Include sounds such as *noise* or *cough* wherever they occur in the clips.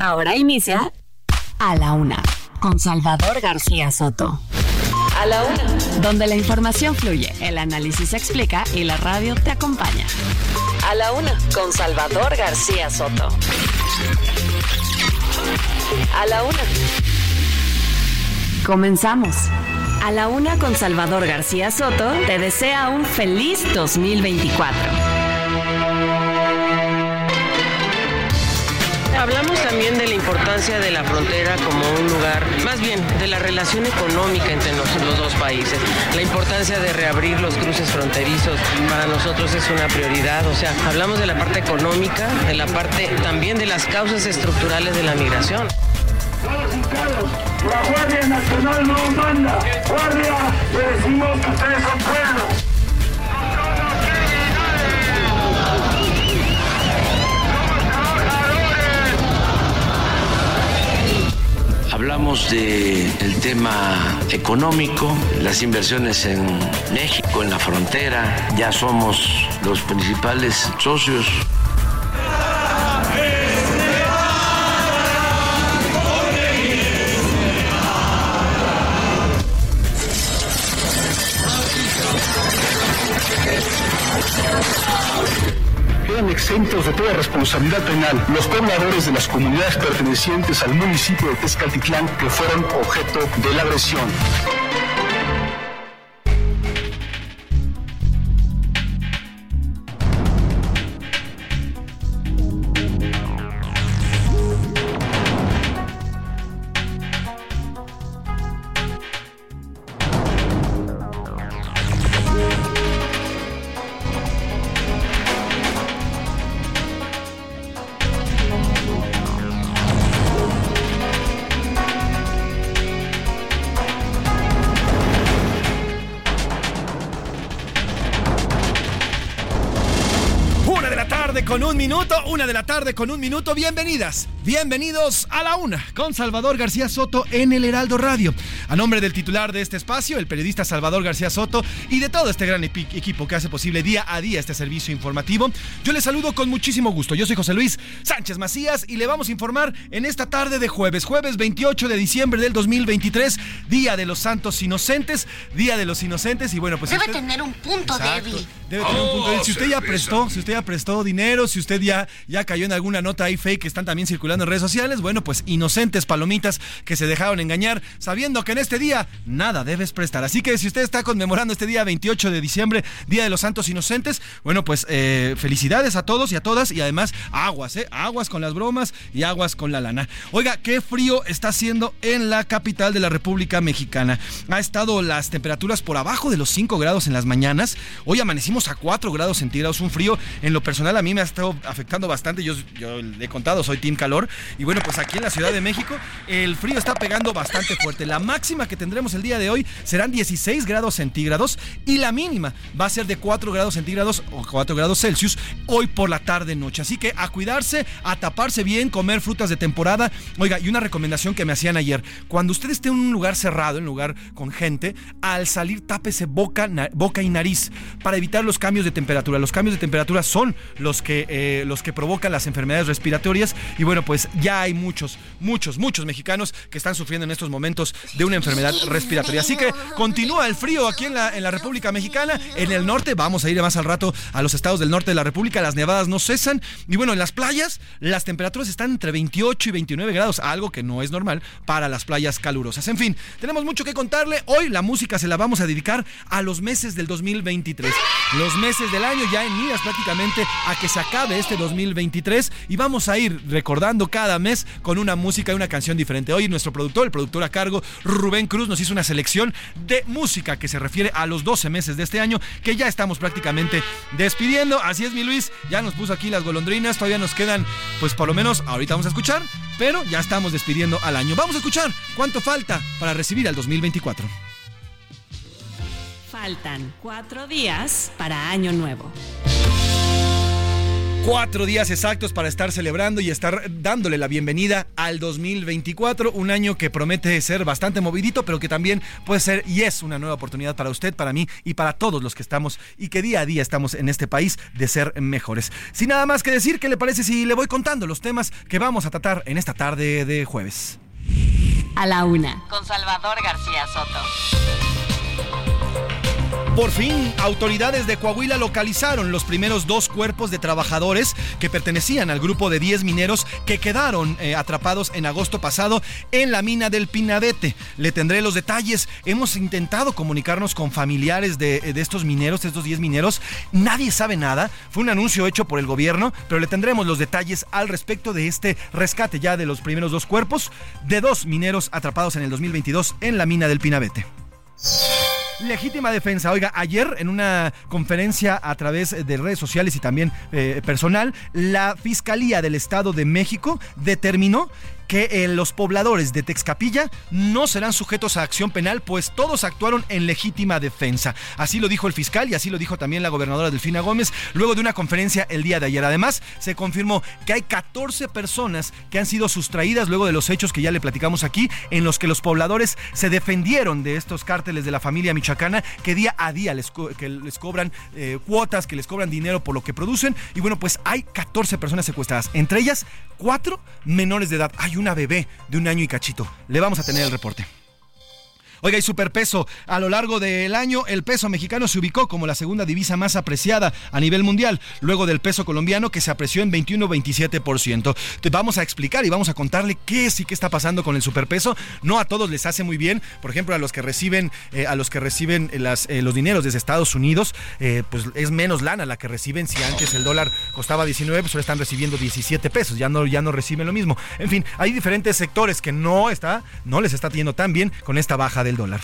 Ahora inicia A la Una con Salvador García Soto. A la Una. Donde la información fluye, el análisis se explica y la radio te acompaña. A la Una con Salvador García Soto. A la Una. Comenzamos. A la Una con Salvador García Soto te desea un feliz 2024. Hablamos también de la importancia de la frontera como un lugar, más bien de la relación económica entre los, dos países. La importancia de reabrir los cruces fronterizos para nosotros es una prioridad. O sea, hablamos de la parte económica, de la parte también de las causas estructurales de la migración. Guardia decimos que ustedes son pueblo. Hablamos del tema económico, las inversiones en México, en la frontera. Ya somos los principales socios exentos de toda responsabilidad penal los pobladores de las comunidades pertenecientes al municipio de Tezcatitlán que fueron objeto de la agresión. Con un minuto. Bienvenidas, bienvenidos a la una con Salvador García Soto en el Heraldo Radio. A nombre del titular de este espacio, el periodista Salvador García Soto y de todo este gran equipo que hace posible día a día este servicio informativo, yo les saludo con muchísimo gusto. Yo soy José Luis Sánchez Macías y le vamos a informar en esta tarde de jueves, jueves 28 de diciembre del 2023, Día de los Santos Inocentes, Día de los Inocentes y bueno, pues... Debe usted... tener un punto Exacto. débil. Debe tener un punto débil. Si usted ya prestó, si usted ya prestó dinero, si usted ya, ya cayó en alguna nota ahí fake que están también circulando en redes sociales, bueno, pues inocentes palomitas que se dejaron engañar, sabiendo que en este día nada debes prestar. Así que si usted está conmemorando este día 28 de diciembre, Día de los Santos Inocentes, bueno, pues eh, felicidades a todos y a todas y además aguas, ¿eh? Aguas con las bromas y aguas con la lana. Oiga, qué frío está haciendo en la capital de la República Mexicana. Ha estado las temperaturas por abajo de los 5 grados en las mañanas. Hoy amanecimos a 4 grados centígrados, un frío en lo personal a mí me ha estado afectando bastante. Yo, yo le he contado, soy Team Calor. Y bueno, pues aquí en la Ciudad de México el frío está pegando bastante fuerte. La máxima que tendremos el día de hoy serán 16 grados centígrados y la mínima va a ser de 4 grados centígrados o 4 grados Celsius hoy por la tarde noche. Así que a cuidarse, a taparse bien, comer frutas de temporada. Oiga, y una recomendación que me hacían ayer, cuando usted esté en un lugar cerrado, en un lugar con gente, al salir tápese boca, boca y nariz para evitar los cambios de temperatura. Los cambios de temperatura son los que, eh, los que provocan las enfermedades respiratorias y bueno, pues ya hay muchos, muchos, muchos mexicanos que están sufriendo en estos momentos de una enfermedad respiratoria. Así que continúa el frío aquí en la, en la República Mexicana. En el norte, vamos a ir más al rato a los estados del norte de la República. Las nevadas no cesan. Y bueno, en las playas, las temperaturas están entre 28 y 29 grados, algo que no es normal para las playas calurosas. En fin, tenemos mucho que contarle. Hoy la música se la vamos a dedicar a los meses del 2023. Los meses del año ya en miras prácticamente a que se acabe este 2023 y vamos a ir recordando cada mes con una música y una canción diferente. Hoy nuestro productor, el productor a cargo, Rubén Cruz, nos hizo una selección de música que se refiere a los 12 meses de este año que ya estamos prácticamente despidiendo. Así es, mi Luis, ya nos puso aquí las golondrinas, todavía nos quedan, pues por lo menos ahorita vamos a escuchar, pero ya estamos despidiendo al año. Vamos a escuchar cuánto falta para recibir al 2024. Faltan cuatro días para Año Nuevo. Cuatro días exactos para estar celebrando y estar dándole la bienvenida al 2024, un año que promete ser bastante movidito, pero que también puede ser y es una nueva oportunidad para usted, para mí y para todos los que estamos y que día a día estamos en este país de ser mejores. Sin nada más que decir, ¿qué le parece si le voy contando los temas que vamos a tratar en esta tarde de jueves? A la una. Con Salvador García Soto. Por fin, autoridades de Coahuila localizaron los primeros dos cuerpos de trabajadores que pertenecían al grupo de 10 mineros que quedaron eh, atrapados en agosto pasado en la mina del Pinabete. Le tendré los detalles. Hemos intentado comunicarnos con familiares de, de estos mineros, estos 10 mineros. Nadie sabe nada. Fue un anuncio hecho por el gobierno, pero le tendremos los detalles al respecto de este rescate ya de los primeros dos cuerpos de dos mineros atrapados en el 2022 en la mina del Pinabete. Legítima defensa. Oiga, ayer en una conferencia a través de redes sociales y también eh, personal, la Fiscalía del Estado de México determinó que eh, los pobladores de Texcapilla no serán sujetos a acción penal, pues todos actuaron en legítima defensa. Así lo dijo el fiscal y así lo dijo también la gobernadora Delfina Gómez luego de una conferencia el día de ayer. Además, se confirmó que hay 14 personas que han sido sustraídas luego de los hechos que ya le platicamos aquí, en los que los pobladores se defendieron de estos cárteles de la familia michoacana que día a día les, que les cobran eh, cuotas, que les cobran dinero por lo que producen. Y bueno, pues hay 14 personas secuestradas, entre ellas cuatro menores de edad. Una bebé de un año y cachito. Le vamos a tener el reporte. Oiga, y superpeso. A lo largo del año, el peso mexicano se ubicó como la segunda divisa más apreciada a nivel mundial, luego del peso colombiano que se apreció en 21-27%. Te vamos a explicar y vamos a contarle qué es y qué está pasando con el superpeso. No a todos les hace muy bien. Por ejemplo, a los que reciben, eh, a los que reciben eh, los dineros desde Estados Unidos, eh, pues es menos lana la que reciben. Si antes el dólar costaba 19, pues ahora están recibiendo 17 pesos. Ya no, ya no reciben lo mismo. En fin, hay diferentes sectores que no está, no les está yendo tan bien con esta baja del dólar.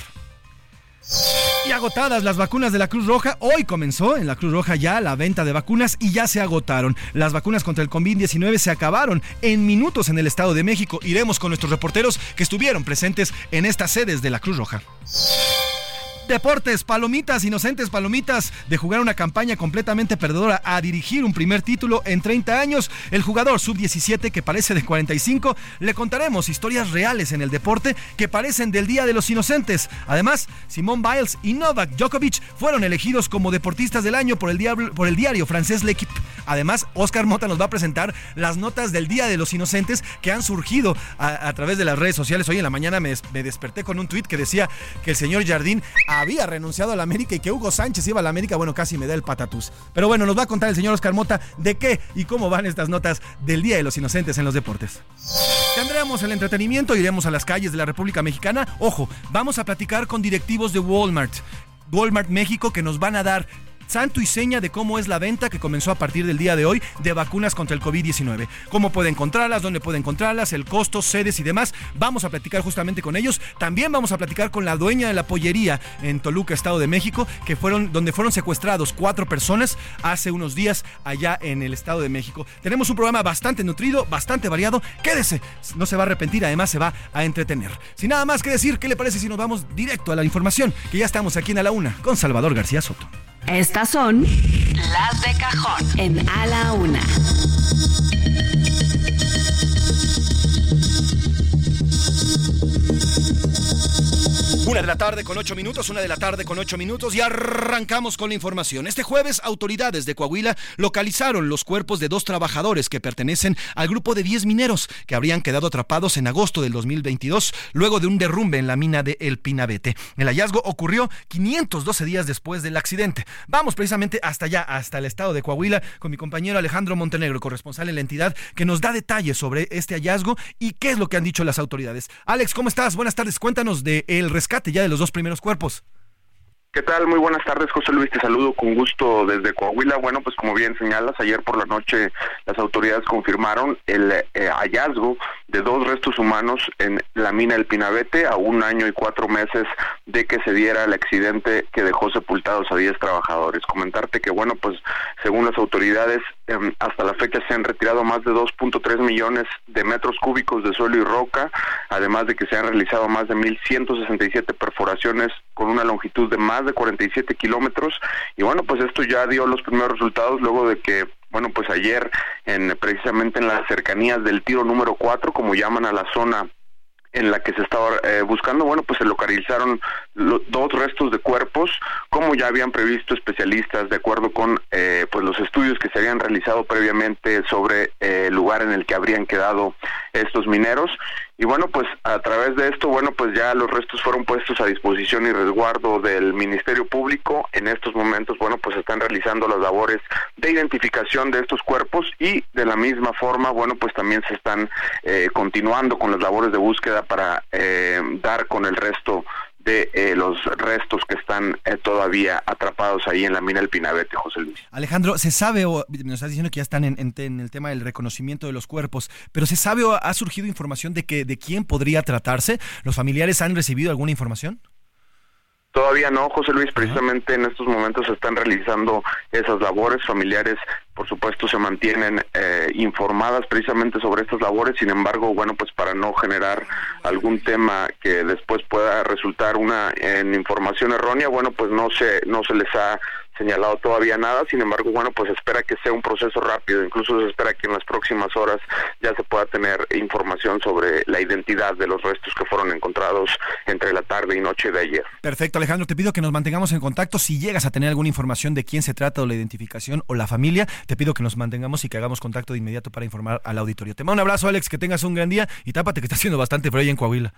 Y agotadas las vacunas de la Cruz Roja, hoy comenzó en la Cruz Roja ya la venta de vacunas y ya se agotaron. Las vacunas contra el COVID-19 se acabaron en minutos en el Estado de México. Iremos con nuestros reporteros que estuvieron presentes en estas sedes de la Cruz Roja. Deportes, palomitas, inocentes palomitas, de jugar una campaña completamente perdedora a dirigir un primer título en 30 años. El jugador sub-17 que parece de 45, le contaremos historias reales en el deporte que parecen del Día de los Inocentes. Además, Simón Biles y Novak Djokovic fueron elegidos como deportistas del año por el, diablo- por el diario francés L'Equipe. Además, Oscar Mota nos va a presentar las notas del Día de los Inocentes que han surgido a, través de las redes sociales. Hoy en la mañana me, me desperté con un tuit que decía que el señor Jardín había renunciado a la América y que Hugo Sánchez iba a la América. Bueno, casi me da el patatús. Pero bueno, nos va a contar el señor Oscar Mota de qué y cómo van estas notas del Día de los Inocentes en los deportes. Tendremos el entretenimiento, iremos a las calles de la República Mexicana. Ojo, vamos a platicar con directivos de Walmart. Walmart México que nos van a dar santo y seña de cómo es la venta que comenzó a partir del día de hoy de vacunas contra el COVID-19. Cómo puede encontrarlas, dónde puede encontrarlas, el costo, sedes y demás. Vamos a platicar justamente con ellos. También vamos a platicar con la dueña de la pollería en Toluca, Estado de México, que fueron donde fueron secuestrados cuatro personas hace unos días allá en el Estado de México. Tenemos un programa bastante nutrido, bastante variado. Quédese, no se va a arrepentir, además se va a entretener. Sin nada más que decir, ¿qué le parece si nos vamos directo a la información? Que ya estamos aquí en A la Una con Salvador García Soto. Estas son Las de cajón. en A la Una. Una de la tarde con ocho minutos, una de la tarde con ocho minutos y arrancamos con la información. Este jueves, autoridades de Coahuila localizaron los cuerpos de dos trabajadores que pertenecen al grupo de 10 mineros que habrían quedado atrapados en agosto del 2022 luego de un derrumbe en la mina de El Pinabete. El hallazgo ocurrió 512 días después del accidente. Vamos precisamente hasta allá, hasta el estado de Coahuila, con mi compañero Alejandro Montenegro, corresponsal en la entidad, que nos da detalles sobre este hallazgo y qué es lo que han dicho las autoridades. Alex, ¿cómo estás? Buenas tardes. Cuéntanos del rescate ya de los dos primeros cuerpos. ¿Qué tal? Muy buenas tardes, José Luis. Te saludo con gusto desde Coahuila. Bueno, pues como bien señalas, ayer por la noche las autoridades confirmaron el eh, hallazgo de dos restos humanos en la mina del Pinabete a un año y cuatro meses de que se diera el accidente que dejó sepultados a 10 trabajadores. Comentarte que, bueno, pues según las autoridades, em, hasta la fecha se han retirado más de 2.3 millones de metros cúbicos de suelo y roca, además de que se han realizado más de 1.167 perforaciones con una longitud de más de 47 kilómetros. Y bueno pues esto ya dio los primeros resultados luego de que bueno pues ayer en precisamente en las cercanías del tiro número 4 como llaman a la zona en la que se estaba eh, buscando, bueno, pues se localizaron dos restos de cuerpos, como ya habían previsto especialistas, de acuerdo con eh, pues los estudios que se habían realizado previamente sobre eh, el lugar en el que habrían quedado estos mineros. Y bueno, pues a través de esto, bueno, pues ya los restos fueron puestos a disposición y resguardo del Ministerio Público. En estos momentos, bueno, pues están realizando las labores de identificación de estos cuerpos y de la misma forma, bueno, pues también se están eh, continuando con las labores de búsqueda para eh, dar con el resto de eh, los restos que están eh, todavía atrapados ahí en la mina del Pinabete, José Luis. Alejandro, ¿se sabe o nos estás diciendo que ya están en, en, el tema del reconocimiento de los cuerpos, pero ¿se sabe o ha surgido información de que de quién podría tratarse? ¿Los familiares han recibido alguna información? Todavía no, José Luis, precisamente en estos momentos se están realizando esas labores familiares, por supuesto se mantienen eh, informadas precisamente sobre estas labores, sin embargo, bueno, pues para no generar algún tema que después pueda resultar una en información errónea, bueno, pues no se no se les ha señalado todavía nada, sin embargo, bueno, pues espera que sea un proceso rápido, incluso se espera que en las próximas horas ya se pueda tener información sobre la identidad de los restos que fueron encontrados entre la tarde y noche de ayer. Perfecto, Alejandro, te pido que nos mantengamos en contacto. Si llegas a tener alguna información de quién se trata o la identificación o la familia, te pido que nos mantengamos y que hagamos contacto de inmediato para informar al auditorio. Te mando un abrazo, Alex, que tengas un gran día y tápate que está haciendo bastante frío en Coahuila.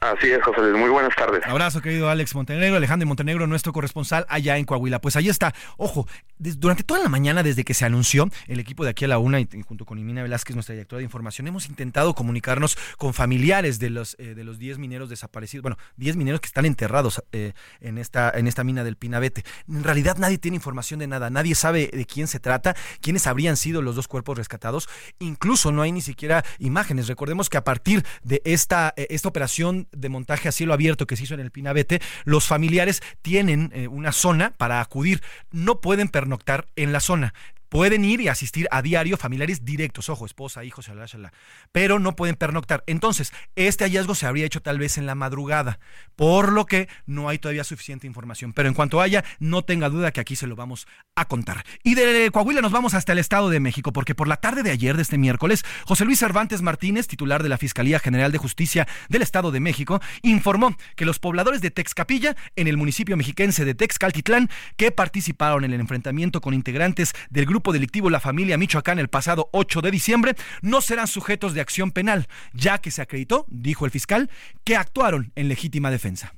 Así es, José Muy buenas tardes. Abrazo, querido Alex Montenegro, Alejandro Montenegro, nuestro corresponsal allá en Coahuila. Pues ahí está. Ojo, durante toda la mañana, desde que se anunció, el equipo de aquí a la una, y, junto con Imina Velázquez, nuestra directora de información, hemos intentado comunicarnos con familiares de los eh, de los 10 mineros desaparecidos. Bueno, 10 mineros que están enterrados eh, en, esta, en esta mina del Pinabete. En realidad nadie tiene información de nada, nadie sabe de quién se trata, quiénes habrían sido los dos cuerpos rescatados. Incluso no hay ni siquiera imágenes. Recordemos que a partir de esta, eh, esta operación de montaje a cielo abierto que se hizo en el Pinabete, los familiares tienen eh, una zona para acudir. No pueden pernoctar en la zona. Pueden ir y asistir a diario familiares directos, ojo, esposa, hijos, shalala, pero no pueden pernoctar. Entonces, este hallazgo se habría hecho tal vez en la madrugada, por lo que no hay todavía suficiente información. Pero en cuanto haya, no tenga duda que aquí se lo vamos a contar. Y de Coahuila nos vamos hasta el Estado de México, porque por la tarde de ayer, de este miércoles, José Luis Cervantes Martínez, titular de la Fiscalía General de Justicia del Estado de México, informó que los pobladores de Texcapilla, en el municipio mexiquense de Texcaltitlán, que participaron en el enfrentamiento con integrantes del grupo grupo delictivo La Familia Michoacán el pasado 8 de diciembre no serán sujetos de acción penal, ya que se acreditó, dijo el fiscal, que actuaron en legítima defensa.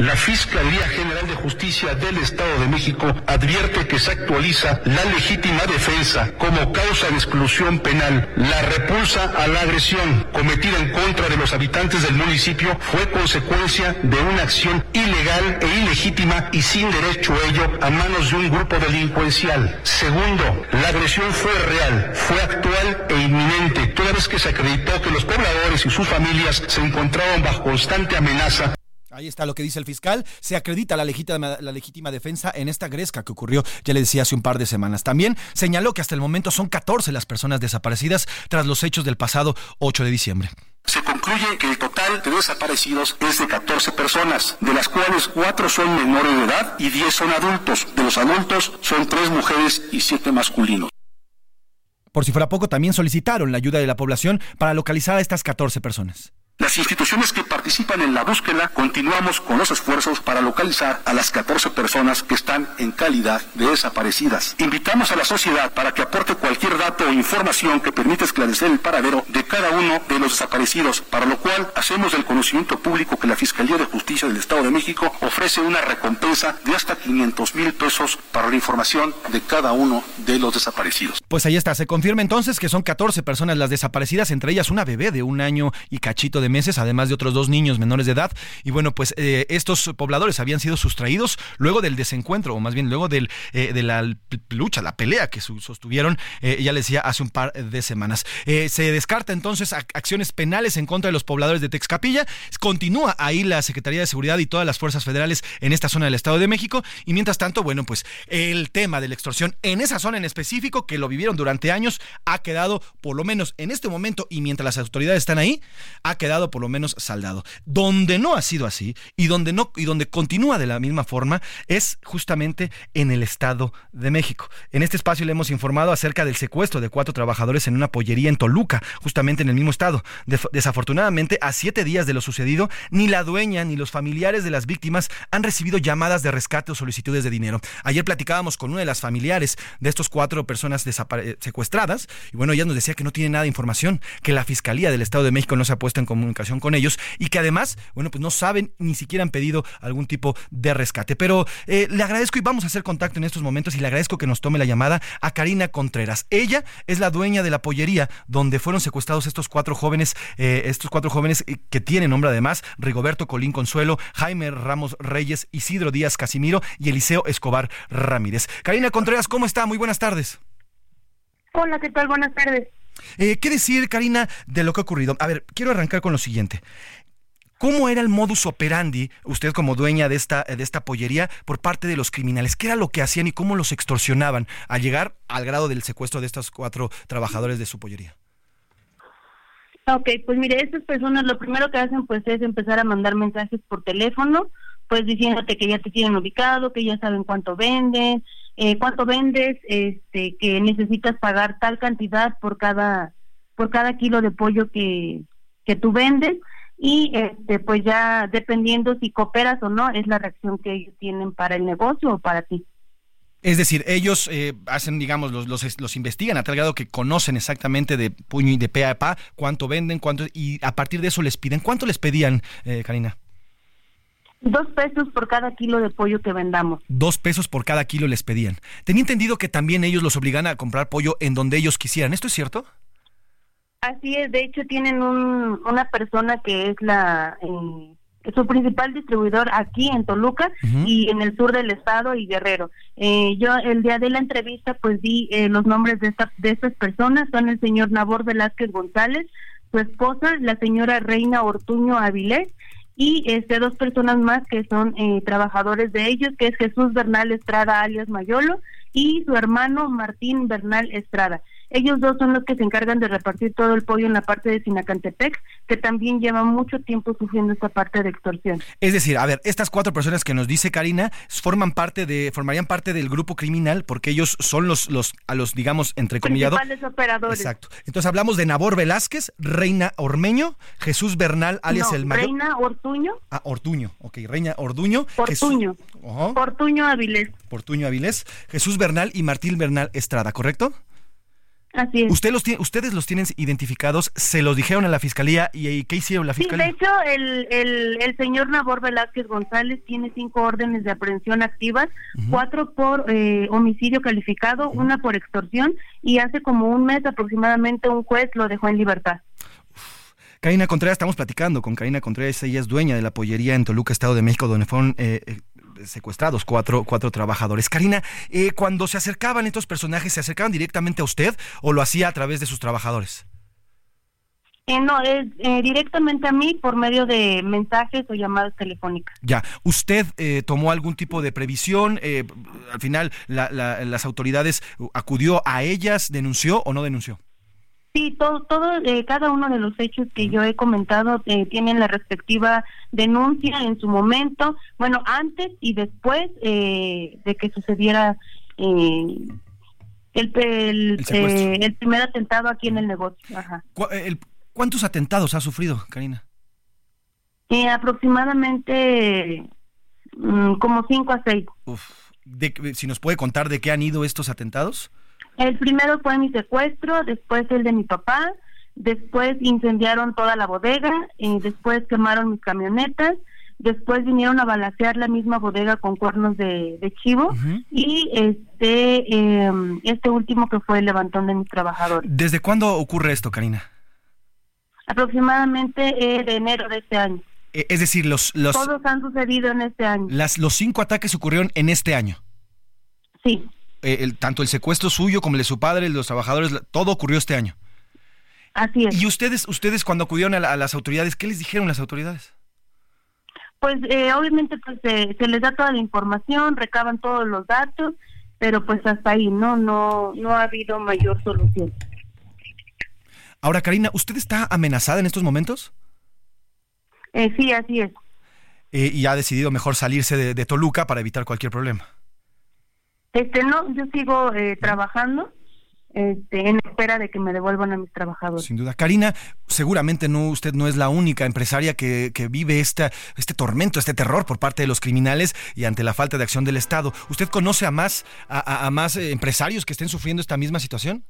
La Fiscalía General de Justicia del Estado de México advierte que se actualiza la legítima defensa como causa de exclusión penal. La repulsa a la agresión cometida en contra de los habitantes del municipio fue consecuencia de una acción ilegal e ilegítima y sin derecho a ello a manos de un grupo delincuencial. Segundo, la agresión fue real, fue actual e inminente, toda vez que se acreditó que los pobladores y sus familias se encontraban bajo constante amenaza Ahí está lo que dice el fiscal. Se acredita la legítima, la legítima defensa en esta gresca que ocurrió, ya le decía, hace un par de semanas. También señaló que hasta el momento son 14 las personas desaparecidas tras los hechos del pasado 8 de diciembre. Se concluye que el total de desaparecidos es de 14 personas, de las cuales 4 son menores de edad y 10 son adultos. De los adultos son 3 mujeres y 7 masculinos. Por si fuera poco, también solicitaron la ayuda de la población para localizar a estas 14 personas. Las instituciones que participan en la búsqueda continuamos con los esfuerzos para localizar a las 14 personas que están en calidad de desaparecidas. Invitamos a la sociedad para que aporte cualquier dato o información que permita esclarecer el paradero de cada uno de los desaparecidos, para lo cual hacemos del conocimiento público que la Fiscalía de Justicia del Estado de México ofrece una recompensa de hasta 500 mil pesos para la información de cada uno de los desaparecidos. Pues ahí está, se confirma entonces que son 14 personas las desaparecidas, entre ellas una bebé de un año y cachito de de meses, además de otros dos niños menores de edad. Y bueno, pues eh, estos pobladores habían sido sustraídos luego del desencuentro, o más bien luego eh, de la lucha, la pelea que sostuvieron, eh, ya les decía, hace un par de semanas. se descarta entonces acciones penales en contra de los pobladores de Texcapilla. Continúa ahí la Secretaría de Seguridad y todas las fuerzas federales en esta zona del Estado de México. Y mientras tanto, bueno, pues el tema de la extorsión en esa zona en específico, que lo vivieron durante años, ha quedado, por lo menos en este momento y mientras las autoridades están ahí, ha quedado por lo menos saldado. Donde no ha sido así y donde no y donde continúa de la misma forma es justamente en el Estado de México. En este espacio le hemos informado acerca del secuestro de cuatro trabajadores en una pollería en Toluca, justamente en el mismo estado. desafortunadamente, a siete días de lo sucedido, ni la dueña ni los familiares de las víctimas han recibido llamadas de rescate o solicitudes de dinero. Ayer platicábamos con una de las familiares de estos cuatro personas secuestradas y bueno, ella nos decía que no tiene nada de información, que la Fiscalía del Estado de México no se ha puesto en comunicación con ellos y que además, bueno, pues no saben ni siquiera han pedido algún tipo de rescate. Pero eh, le agradezco y vamos a hacer contacto en estos momentos y le agradezco que nos tome la llamada a Karina Contreras. Ella es la dueña de la pollería donde fueron secuestrados estos cuatro jóvenes, eh, estos cuatro jóvenes eh, que tienen nombre además, Rigoberto Colín Consuelo, Jaime Ramos Reyes, Isidro Díaz Casimiro y Eliseo Escobar Ramírez. Karina Contreras, ¿cómo está? Muy buenas tardes. Hola, ¿qué tal? Buenas tardes. ¿Qué decir, Karina, de lo que ha ocurrido? A ver, quiero arrancar con lo siguiente. ¿Cómo era el modus operandi, usted como dueña de esta, de esta pollería, por parte de los criminales? ¿Qué era lo que hacían y cómo los extorsionaban al llegar al grado del secuestro de estos cuatro trabajadores de su pollería? Ok, pues mire, estas personas lo primero que hacen pues es empezar a mandar mensajes por teléfono, pues diciéndote que ya te tienen ubicado, que ya saben cuánto venden, eh, cuánto vendes, este, que necesitas pagar tal cantidad por cada por cada kilo de pollo que, que tú vendes y este pues ya dependiendo si cooperas o no es la reacción que ellos tienen para el negocio o para ti. Es decir, ellos eh, hacen, digamos, los, los, investigan a tal grado que conocen exactamente de puño y de pe a pa cuánto venden, cuánto, y a partir de eso les piden. ¿Cuánto les pedían, eh, Karina? Dos pesos por cada kilo de pollo que vendamos. Dos pesos por cada kilo les pedían. Tenía entendido que también ellos los obligan a comprar pollo en donde ellos quisieran. ¿Esto es cierto? Así es, de hecho tienen un, una persona que es la eh, su principal distribuidor aquí en Toluca y en el sur del estado y Guerrero. Eh, yo el día de la entrevista pues di eh, los nombres de, esta, de estas personas, son el señor Nabor Velázquez González, su esposa, la señora Reina Ortuño Avilés y este dos personas más que son eh, trabajadores de ellos, que es Jesús Bernal Estrada alias Mayolo y su hermano Martín Bernal Estrada. Ellos dos son los que se encargan de repartir todo el pollo en la parte de Sinacantepec, que también lleva mucho tiempo sufriendo esta parte de extorsión. Es decir, a ver, estas cuatro personas que nos dice Karina forman parte de, formarían parte del grupo criminal porque ellos son los, los, a los, digamos, entre comillados. Principales operadores. Exacto. Entonces hablamos de Nabor Velázquez, Reina Ormeño, Jesús Bernal, alias el mayor. Reina Ortuño. Ah, Ortuño, ok, Reina Orduño. Ortuño. Ortuño Avilés. Portuño Avilés, Jesús Bernal y Martín Bernal Estrada, ¿correcto? Así es. Usted los tiene, ustedes los tienen identificados, se los dijeron a la fiscalía y, ¿qué hicieron la fiscalía? Sí, de hecho, el, el, el señor Nabor Velázquez González tiene cinco órdenes de aprehensión activas, cuatro por eh, homicidio calificado, una por extorsión y hace como un mes aproximadamente un juez lo dejó en libertad. Karina Contreras, estamos platicando con Karina Contreras, ella es dueña de la pollería en Toluca, Estado de México, donde fueron eh, eh, secuestrados cuatro, cuatro trabajadores. Karina, eh, cuando se acercaban estos personajes, ¿se acercaban directamente a usted o lo hacía a través de sus trabajadores? Eh, no, eh, directamente a mí por medio de mensajes o llamadas telefónicas. Ya, ¿usted tomó algún tipo de previsión? al final, ¿las autoridades acudió a ellas, denunció o no denunció? Sí, todo, todo eh, cada uno de los hechos que yo he comentado eh, tienen la respectiva denuncia en su momento, bueno, antes y después eh, de que sucediera el, el, el, primer atentado aquí en el negocio. ¿Cuántos atentados ha sufrido, Karina? aproximadamente mm, como cinco a seis. si nos puede contar de qué han ido estos atentados. El primero fue mi secuestro, después el de mi papá, después incendiaron toda la bodega, y después quemaron mis camionetas, después vinieron a balasear la misma bodega con cuernos de, chivo y este em, este último que fue el levantón de mis trabajadores. ¿Desde cuándo ocurre esto, Karina? aproximadamente eh, de enero de este año. Eh, es decir, los, los, Todos han sucedido en este año. las, los cinco ataques ocurrieron en este año. Sí, Eh, el- tanto el secuestro suyo como el de su padre, el de los trabajadores, todo ocurrió este año. así es. Y ustedes, ustedes cuando acudieron a, la- a las autoridades, ¿qué les dijeron las autoridades? Pues eh, obviamente pues eh, se les da toda la información, recaban todos los datos, pero pues hasta ahí no no no ha habido mayor solución. Ahora, Karina, ¿usted está amenazada en estos momentos? Eh, sí, así es. Eh, y ha decidido mejor salirse de, de Toluca para evitar cualquier problema. Este no, yo sigo eh, trabajando este, en espera de que me devuelvan a mis trabajadores. Sin duda. Karina, seguramente no, usted no es la única empresaria que, que vive esta, este tormento, este terror por parte de los criminales y ante la falta de acción del Estado. ¿Usted conoce a más, a, más eh, empresarios que estén sufriendo esta misma situación?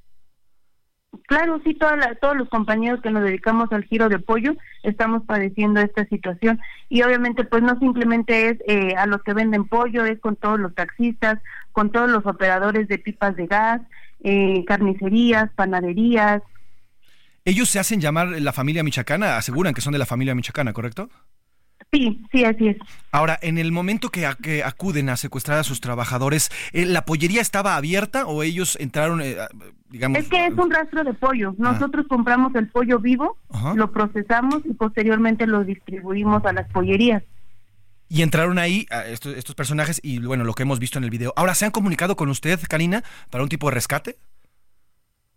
Claro, sí, toda la- todos los compañeros que nos dedicamos al giro de pollo estamos padeciendo esta situación y obviamente pues no simplemente es eh, a los que venden pollo, es con todos los taxistas, con todos los operadores de pipas de gas, eh, carnicerías, panaderías. Ellos se hacen llamar la familia michoacana, aseguran que son de la familia michoacana, ¿correcto? Sí, sí, así es. Ahora, en el momento que, a- que acuden a secuestrar a sus trabajadores, eh, ¿la pollería estaba abierta o ellos entraron, eh, digamos... Es que es un rastro de pollo. Nosotros compramos el pollo vivo, Ajá. lo procesamos y posteriormente lo distribuimos a las pollerías. Y entraron ahí a estos, estos personajes y bueno, lo que hemos visto en el video. Ahora, ¿se han comunicado con usted, Karina, para un tipo de rescate?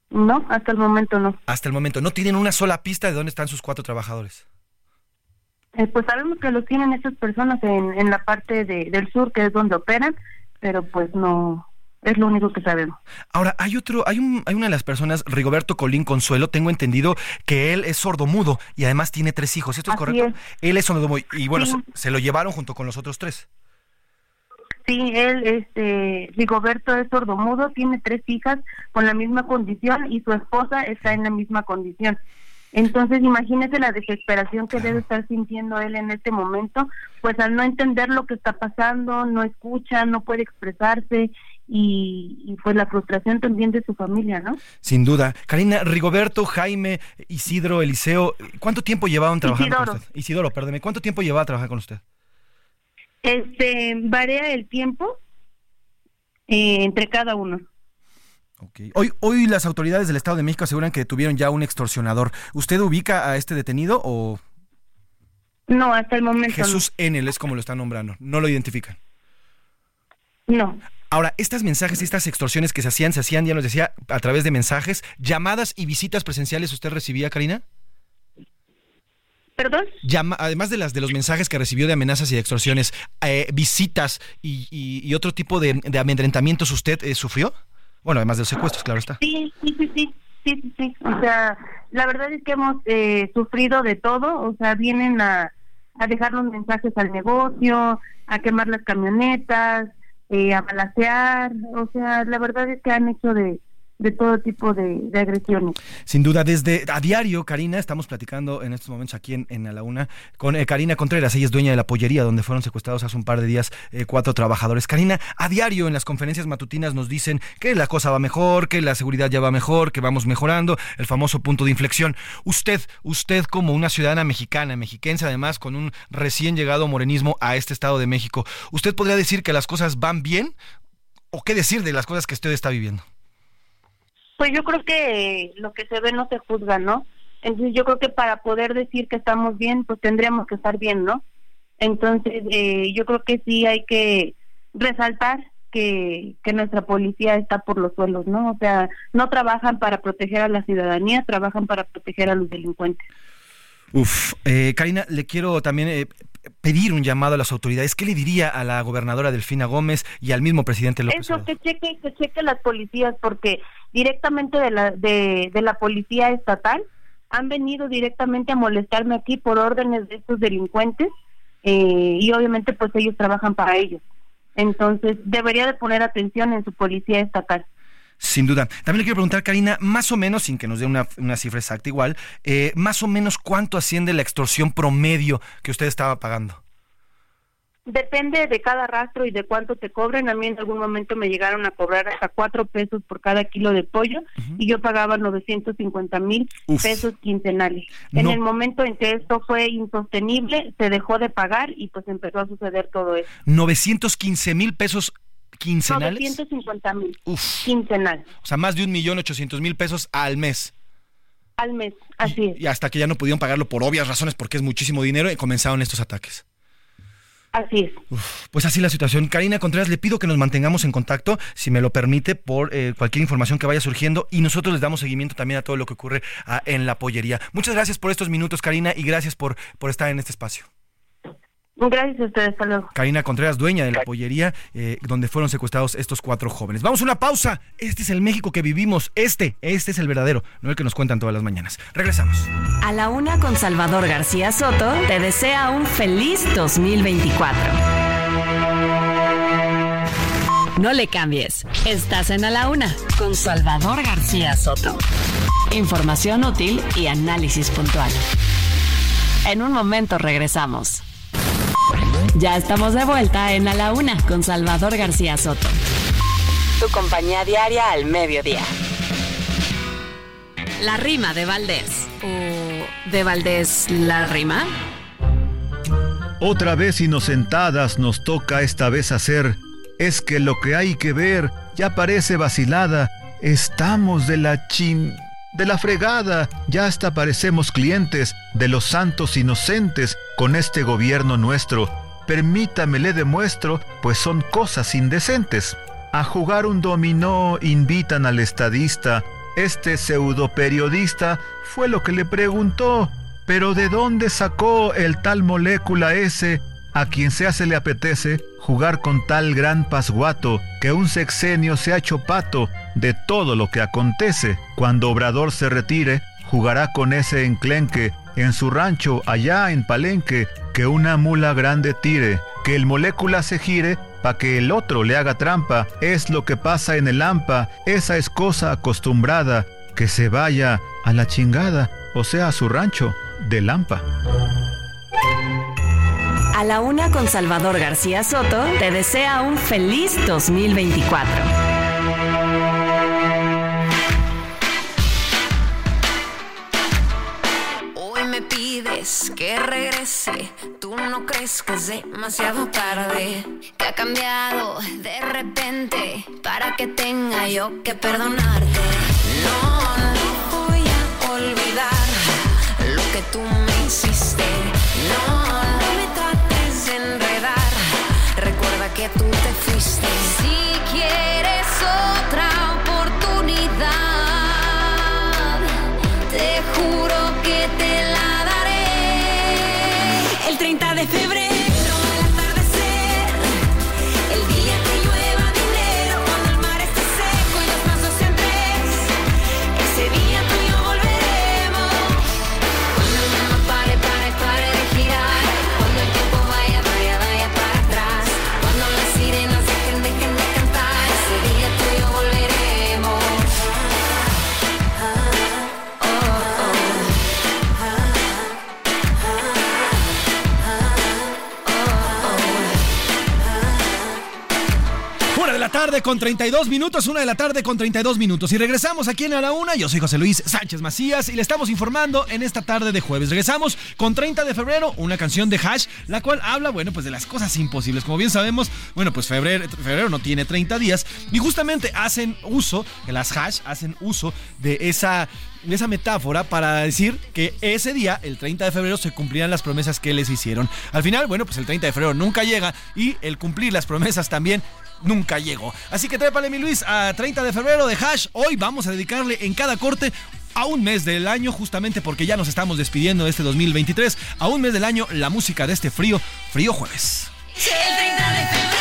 No, hasta el momento no. Hasta el momento, no tienen una sola pista de dónde están sus cuatro trabajadores. Eh, pues sabemos que los tienen estas personas en, en la parte de, del sur, que es donde operan, pero pues no, es lo único que sabemos. Ahora, hay otro, hay, un, hay una de las personas, Rigoberto Colín Consuelo, tengo entendido que él es sordomudo y además tiene tres hijos. ¿Esto es Así correcto? es. Él es sordomudo y bueno, Sí. se, se lo llevaron junto con los otros tres. Sí, él, este, Rigoberto es sordomudo, tiene tres hijas con la misma condición y su esposa está en la misma condición. Entonces, imagínese la desesperación que debe estar sintiendo él en este momento, pues al no entender lo que está pasando, no escucha, no puede expresarse y, y pues la frustración también de su familia, ¿no? Sin duda. Karina, Rigoberto, Jaime, Isidro, Eliseo, ¿cuánto tiempo llevaban trabajando Isidoro. con usted? Isidoro, perdeme, ¿cuánto tiempo llevaba trabajando con usted? Este, varía el tiempo eh, entre cada uno. Hoy, hoy las autoridades del Estado de México aseguran que detuvieron ya un extorsionador. ¿Usted ubica a este detenido o No, hasta el momento Jesús Enel es como lo están nombrando? No lo identifican. no. Ahora, estas mensajes y estas extorsiones que se hacían, se hacían, ya nos decía, a través de mensajes, llamadas y visitas presenciales, ¿usted recibía, Karina? ¿Perdón? Llama- además de las de los mensajes que recibió de amenazas y de extorsiones, eh, visitas y, y- y otro tipo de, de amedrentamientos, ¿usted eh, sufrió? Bueno, además de los secuestros, claro está. Sí, sí, sí, sí, sí, sí. O sea, la verdad es que hemos eh, sufrido de todo. O sea, vienen a, a dejarnos mensajes al negocio, a quemar las camionetas, eh, a balacear. O sea, la verdad es que han hecho de, de todo tipo de, agresiones. Sin duda, desde a diario, Karina, estamos platicando en estos momentos aquí en, en la Una con eh, Karina Contreras. Ella es dueña de la pollería donde fueron secuestrados hace un par de días eh, cuatro trabajadores. Karina, a diario en las conferencias matutinas nos dicen que la cosa va mejor, que la seguridad ya va mejor, que vamos mejorando, el famoso punto de inflexión. Usted, usted como una ciudadana mexicana, mexiquense además, con un recién llegado morenismo a este Estado de México, ¿usted podría decir que las cosas van bien? ¿O qué decir de las cosas que usted está viviendo? Pues yo creo que lo que se ve no se juzga, ¿no? Entonces yo creo que para poder decir que estamos bien, pues tendríamos que estar bien, ¿no? Entonces eh, yo creo que sí hay que resaltar que, que nuestra policía está por los suelos, ¿no? O sea, no trabajan para proteger a la ciudadanía, trabajan para proteger a los delincuentes. Uf, eh, Karina, le quiero también eh, pedir un llamado a las autoridades. ¿Qué le diría a la gobernadora Delfina Gómez y al mismo presidente López Eso, Obrador? que cheque, que cheque las policías, porque directamente de la, de, la policía estatal han venido directamente a molestarme aquí por órdenes de estos delincuentes eh, y obviamente pues ellos trabajan para ellos. Entonces debería de poner atención en su policía estatal. Sin duda. También le quiero preguntar, Karina, más o menos, sin que nos dé una, una cifra exacta igual, eh, más o menos cuánto asciende la extorsión promedio que usted estaba pagando. Depende de cada rastro y de cuánto te cobren. A mí en algún momento me llegaron a cobrar hasta cuatro pesos por cada kilo de pollo y yo pagaba 950 mil pesos quincenales. En el momento en que esto fue insostenible, se dejó de pagar y pues empezó a suceder todo eso. 915 mil pesos quincenales. 950 mil quincenal. O sea, más de un millón ochocientos mil pesos al mes. Al mes, así es. Y hasta que ya no pudieron pagarlo por obvias razones, porque es muchísimo dinero, y comenzaron estos ataques. Así es. pues así la situación. Karina Contreras, le pido que nos mantengamos en contacto, si me lo permite, por eh, cualquier información que vaya surgiendo y nosotros les damos seguimiento también a todo lo que ocurre ah, en la pollería. Muchas gracias por estos minutos, Karina, y gracias por, por estar en este espacio. Gracias a ustedes, hasta Karina Contreras, dueña de la pollería eh, donde fueron secuestrados estos cuatro jóvenes. Vamos a una pausa. Este es el México que vivimos. Este, este es el verdadero, no el que nos cuentan todas las mañanas. Regresamos. A la una con Salvador García Soto te desea un feliz 2024. No le cambies. Estás en A la Una con Salvador García Soto. Información útil y análisis puntual. En un momento regresamos. Ya estamos de vuelta en A la Una con Salvador García Soto. Tu compañía diaria al mediodía. La rima de Valdés. ¿O de Valdés la rima? Otra vez inocentadas nos toca esta vez hacer. Es que lo que hay que ver ya parece vacilada. Estamos de la chin de la fregada. Ya hasta parecemos clientes de los santos inocentes con este gobierno nuestro. Permítame le demuestro, pues son cosas indecentes. A jugar un dominó invitan al estadista. Este pseudo periodista fue lo que le preguntó. Pero ¿de dónde sacó el tal molécula ese a quien sea se le apetece jugar con tal gran pasguato que un sexenio se ha hecho pato de todo lo que acontece? Cuando Obrador se retire, jugará con ese enclenque en su rancho allá en Palenque, que una mula grande tire, que el molécula se gire pa' que el otro le haga trampa, es lo que pasa en el AMPA, esa es cosa acostumbrada, que se vaya a la chingada, o sea, a su rancho de Lampa. A la una con Salvador García Soto te desea un feliz 2024. Que regrese. Tú no crees que es demasiado tarde. Que ha cambiado de repente para que tenga yo que perdonarte. No, no voy a olvidar lo que tú me hiciste. No, no me trates de enredar. Recuerda que tú te fuiste. Si quieres otra tarde con 32 minutos, una de la tarde con 32 minutos. Y regresamos aquí en A la Una. Yo soy José Luis Sánchez Macías y le estamos informando en esta tarde de jueves. Regresamos con 30 de febrero, una canción de Hash, la cual habla, bueno, pues de las cosas imposibles. Como bien sabemos, bueno, pues febrero, febrero no tiene 30 días y justamente hacen uso, que las Hash hacen uso de esa esa metáfora para decir que ese día, el 30 de febrero, se cumplirán las promesas que les hicieron. Al final, bueno, pues el 30 de febrero nunca llega y el cumplir las promesas también nunca llegó. Así que trépale mi Luis a 30 de febrero de Hash. Hoy vamos a dedicarle en cada corte a un mes del año, justamente porque ya nos estamos despidiendo de este 2023, a un mes del año la música de este frío, frío jueves. El 30 de febrero.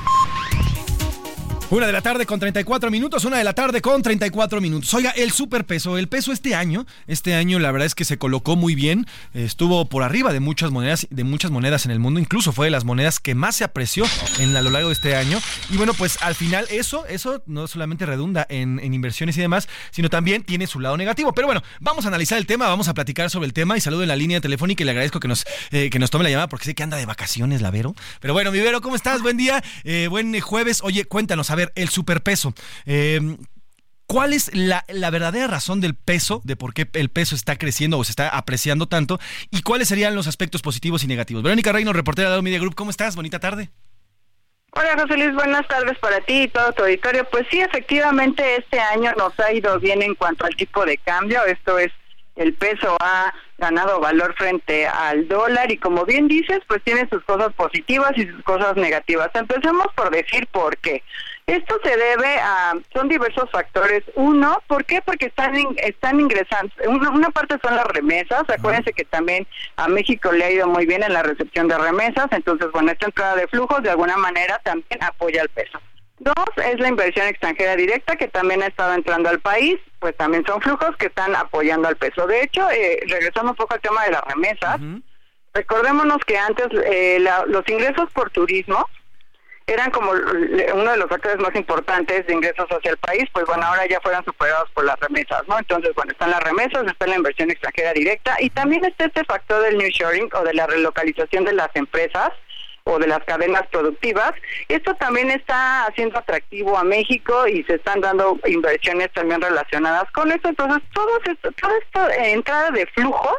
Una de la tarde con 34 minutos, una de la tarde con 34 minutos. Oiga, el superpeso, el peso este año, este año la verdad es que se colocó muy bien, estuvo por arriba de muchas monedas, de muchas monedas en el mundo, incluso fue de las monedas que más se apreció en a lo largo de este año. Y bueno, pues al final eso, eso no solamente redunda en, inversiones y demás, sino también tiene su lado negativo. Pero bueno, vamos a analizar el tema, vamos a platicar sobre el tema y saludo en la línea telefónica y le agradezco que nos, eh, que nos tome la llamada porque sé que anda de vacaciones, la Vero. Pero bueno, mi Vero, ¿cómo estás? Buen día, eh, buen jueves. Oye, cuéntanos, a ver, el superpeso. Eh, ¿Cuál es la, verdadera razón del peso, de por qué el peso está creciendo o se está apreciando tanto? ¿Y cuáles serían los aspectos positivos y negativos? Verónica Reino, reportera de Media Group, ¿cómo estás? Bonita tarde. Hola José buenas tardes para ti y todo tu auditorio. Pues sí, efectivamente este año nos ha ido bien en cuanto al tipo de cambio. Esto es, el peso ha ganado valor frente al dólar y como bien dices, pues tiene sus cosas positivas y sus cosas negativas. Empecemos por decir por qué. Esto se debe a, son diversos factores. Uno, ¿por qué? Porque están están ingresando. Una, parte son las remesas. Acuérdense que también a México le ha ido muy bien en la recepción de remesas. Entonces, bueno, esta entrada de flujos de alguna manera también apoya al peso. Dos, es la inversión extranjera directa que también ha estado entrando al país, pues también son flujos que están apoyando al peso. De hecho, eh, regresando un poco al tema de las remesas, recordémonos que antes eh, los ingresos por turismo eran como uno de los factores más importantes de ingresos hacia el país, pues bueno, ahora ya fueron superados por las remesas, ¿no? Entonces, bueno, están las remesas, está la inversión extranjera directa y también está este factor del new shoring o de la relocalización de las empresas o de las cadenas productivas. Esto también está haciendo atractivo a México y se están dando inversiones también relacionadas con esto. Entonces, todo esto, toda esta entrada de flujos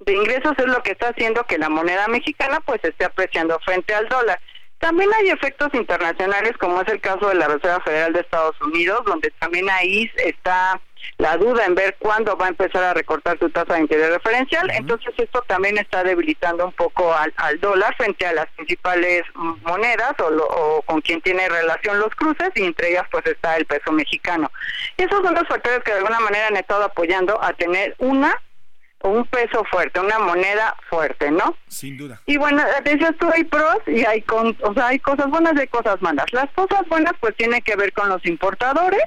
de ingresos es lo que está haciendo que la moneda mexicana pues esté apreciando frente al dólar. También hay efectos internacionales, como es el caso de la Reserva Federal de Estados Unidos, donde también ahí está la duda en ver cuándo va a empezar a recortar su tasa de interés referencial. Entonces esto también está debilitando un poco al, dólar frente a las principales monedas o, o, con quien tiene relación los cruces y entre ellas pues está el peso mexicano. Esos son los factores que de alguna manera han estado apoyando a tener una un peso fuerte, una moneda fuerte, ¿no? Sin duda. Y bueno, decías tú hay pros y hay con, o sea, hay cosas buenas y cosas malas. Las cosas buenas pues tienen que ver con los importadores.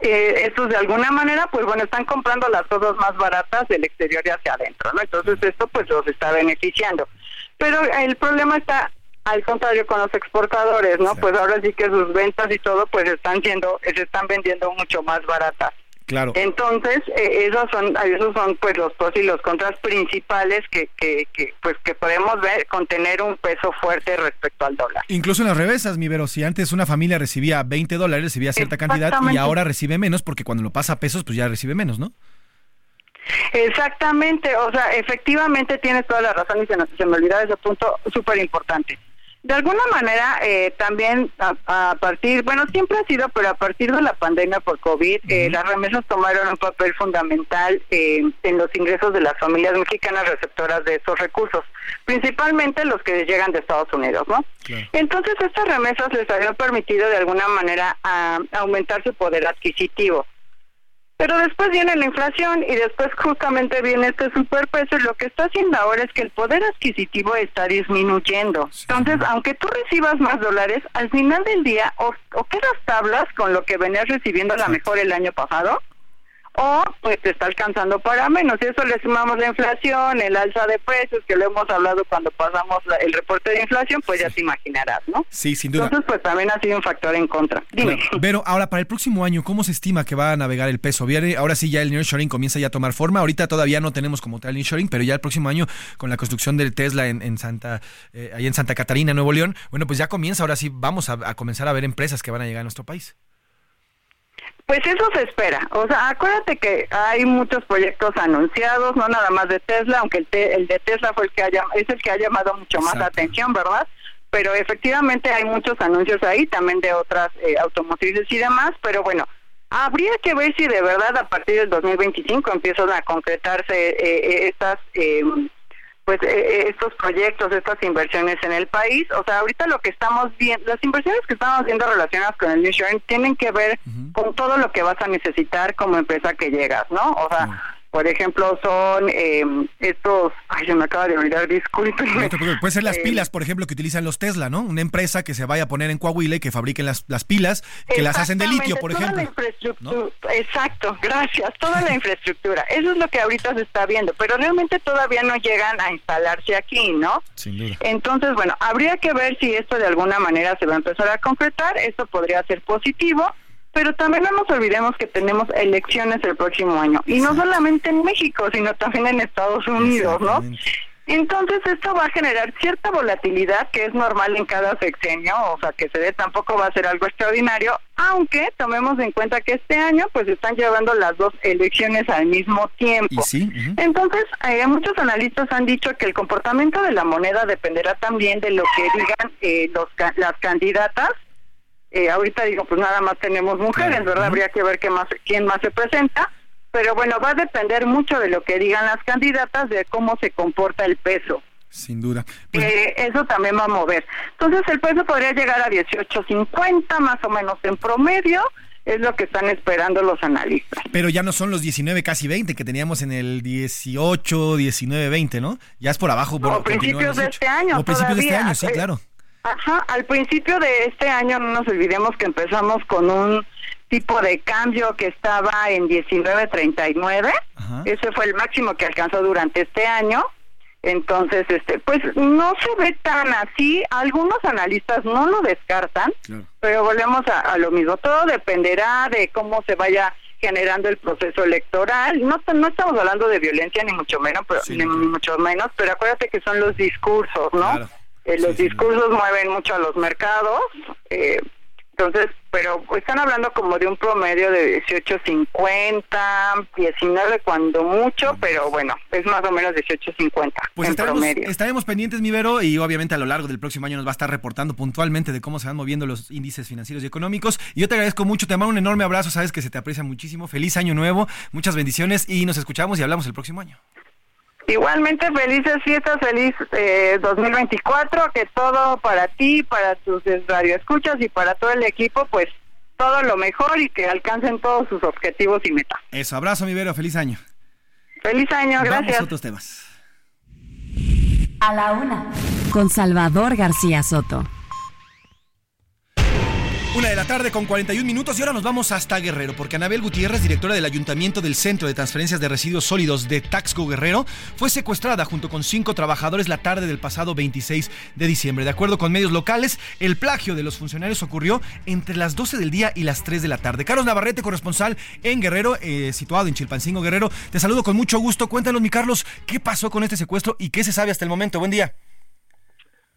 Eh, estos de alguna manera pues bueno están comprando las cosas más baratas del exterior y hacia adentro, ¿no? Entonces esto pues los está beneficiando. Pero el problema está al contrario con los exportadores, ¿no? Pues ahora sí que sus ventas y todo pues están siendo, se están vendiendo mucho más baratas. Claro. Entonces, eh, esos son esos son pues los pros y los contras principales que, que, que, pues que podemos ver con tener un peso fuerte respecto al dólar. Incluso en las revesas, mi Vero, si antes una familia recibía 20 dólares, recibía cierta cantidad y ahora recibe menos porque cuando lo pasa a pesos, pues ya recibe menos, ¿no? Exactamente, o sea, efectivamente tienes toda la razón y se, se me olvidaba ese punto súper importante. De alguna manera, eh, también a, partir, bueno, siempre ha sido, pero a partir de la pandemia por COVID, eh, las remesas tomaron un papel fundamental eh, en los ingresos de las familias mexicanas receptoras de esos recursos, principalmente los que llegan de Estados Unidos, ¿no? Entonces, estas remesas les habían permitido de alguna manera a, aumentar su poder adquisitivo. Pero después viene la inflación y después justamente viene este superpeso y lo que está haciendo ahora es que el poder adquisitivo está disminuyendo. Entonces, aunque tú recibas más dólares, al final del día o, o quedas tablas con lo que venías recibiendo a lo mejor el año pasado o pues te está alcanzando para menos. Y eso le sumamos la inflación, el alza de precios, que lo hemos hablado cuando pasamos el reporte de inflación, pues ya te imaginarás, ¿no? Sí, sin duda. Entonces, pues también ha sido un factor en contra. Dime. Pero ahora, para el próximo año, ¿cómo se estima que va a navegar el peso? Viene, ahora sí ya el nearshoring comienza ya a tomar forma. Ahorita todavía no tenemos como tal nearshoring, pero ya el próximo año, con la construcción del Tesla en, Santa, eh, ahí en Santa Catarina, Nuevo León, bueno, pues ya comienza, ahora sí vamos a comenzar a ver empresas que van a llegar a nuestro país. Pues eso se espera. O sea, acuérdate que hay muchos proyectos anunciados, no nada más de Tesla, aunque el, el de Tesla fue el que es el que ha llamado mucho más la atención, ¿verdad? Pero efectivamente hay muchos anuncios ahí, también de otras eh, automotrices y demás, pero bueno, habría que ver si de verdad a partir del 2025 empiezan a concretarse eh, eh estas eh, pues eh, eh, estos proyectos, estas inversiones en el país. O sea, ahorita lo que estamos viendo, las inversiones que estamos viendo relacionadas con el New tienen que ver con todo lo que vas a necesitar como empresa que llegas, ¿no? O sea, por ejemplo, son eh, estos, ay, se me acaba de olvidar, disculpen. puede ser las *laughs* pilas, por ejemplo, que utilizan los Tesla, ¿no? Una empresa que se vaya a poner en Coahuila y que fabriquen las, las pilas, que las hacen de litio, por ejemplo. Exacto, gracias, toda la infraestructura. Eso es lo que ahorita se está viendo, pero realmente todavía no llegan a instalarse aquí, ¿no? Sin duda. Entonces, bueno, habría que ver si esto de alguna manera se va a empezar a concretar, eso podría ser positivo pero también no nos olvidemos que tenemos elecciones el próximo año, y no solamente en México, sino también en Estados Unidos, ¿no? Entonces esto va a generar cierta volatilidad que es normal en cada sexenio, o sea que se dé tampoco va a ser algo extraordinario, aunque tomemos en cuenta que este año pues están llevando las dos elecciones al mismo tiempo. Entonces eh, muchos analistas han dicho que el comportamiento de la moneda dependerá también de lo que digan eh, los, las candidatas eh, ahorita digo, pues nada más tenemos mujeres, ¿verdad? Habría que ver qué más, quién más se presenta. Pero bueno, va a depender mucho de lo que digan las candidatas, de cómo se comporta el peso. Sin duda. Pues eh, eso también va a mover. Entonces el peso podría llegar a 18.50 más o menos en promedio. Es lo que están esperando los analistas. Pero ya no son los 19, casi 20 que teníamos en el 18, 19, 20, ¿no? Ya es por abajo. Por, principios de este año. O principios de este año, sí, claro. Ajá, al principio de este año no nos olvidemos que empezamos con un tipo de cambio que estaba en 19.39. Ese fue el máximo que alcanzó durante este año. Entonces, este, pues no se ve tan así. Algunos analistas no lo descartan, pero volvemos a, lo mismo. Todo dependerá de cómo se vaya generando el proceso electoral. No, no estamos hablando de violencia ni mucho menos, pero, ni mucho menos, pero acuérdate que son los discursos, ¿no? Eh, los discursos mueven mucho a los mercados. Eh, entonces, pero están hablando como de un promedio de 18.50, 19 cuando mucho, pero bueno, es más o menos 18.50 pues en promedio. Estaremos pendientes, Mivero, y obviamente a lo largo del próximo año nos va a estar reportando puntualmente de cómo se van moviendo los índices financieros y económicos. Y yo te agradezco mucho, te mando un enorme abrazo, sabes que se te aprecia muchísimo. Feliz año nuevo, muchas bendiciones y nos escuchamos y hablamos el próximo año. Igualmente felices fiestas, feliz eh, 2024, que todo para ti, para tus radioescuchas y para todo el equipo, pues todo lo mejor y que alcancen todos sus objetivos y metas. Eso, abrazo mi Vero, feliz año. Feliz año, gracias. Vamos a otros temas. A la una, con Salvador García Soto. Una de la tarde con 41 minutos y ahora nos vamos hasta Guerrero, porque Anabel Gutiérrez, directora del Ayuntamiento del Centro de Transferencias de Residuos Sólidos de Taxco Guerrero, fue secuestrada junto con cinco trabajadores la tarde del pasado 26 de diciembre. De acuerdo con medios locales, el plagio de los funcionarios ocurrió entre las 12 del día y las 3 de la tarde. Carlos Navarrete, corresponsal en Guerrero, eh, situado en Chilpancingo Guerrero, te saludo con mucho gusto. Cuéntanos, mi Carlos, ¿qué pasó con este secuestro y qué se sabe hasta el momento? Buen día.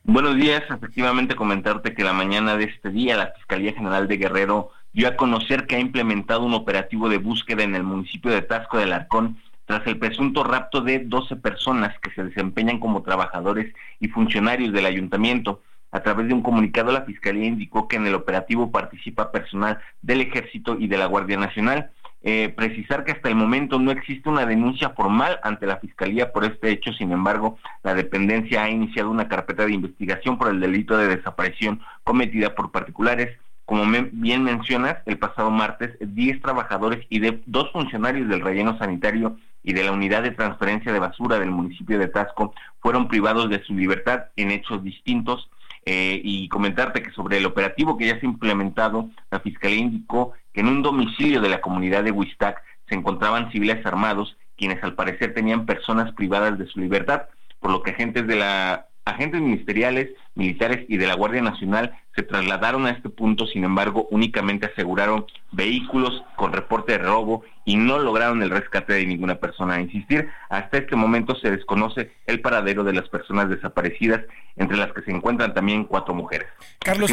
Buenos días, efectivamente comentarte que la mañana de este día la Fiscalía General de Guerrero dio a conocer que ha implementado un operativo de búsqueda en el municipio de Tasco del Arcón tras el presunto rapto de 12 personas que se desempeñan como trabajadores y funcionarios del ayuntamiento. A través de un comunicado, la Fiscalía indicó que en el operativo participa personal del Ejército y de la Guardia Nacional. Eh, precisar que hasta el momento no existe una denuncia formal ante la Fiscalía por este hecho, sin embargo, la dependencia ha iniciado una carpeta de investigación por el delito de desaparición cometida por particulares. Como bien mencionas, el pasado martes, 10 trabajadores y de dos funcionarios del relleno sanitario y de la unidad de transferencia de basura del municipio de Tasco fueron privados de su libertad en hechos distintos. Eh, y comentarte que sobre el operativo que ya se ha implementado, la Fiscalía indicó que en un domicilio de la comunidad de Huistac se encontraban civiles armados, quienes al parecer tenían personas privadas de su libertad, por lo que agentes de la agentes ministeriales, militares y de la Guardia Nacional se trasladaron a este punto, sin embargo, únicamente aseguraron vehículos con reporte de robo y no lograron el rescate de ninguna persona. A insistir, hasta este momento se desconoce el paradero de las personas desaparecidas, entre las que se encuentran también cuatro mujeres. Carlos,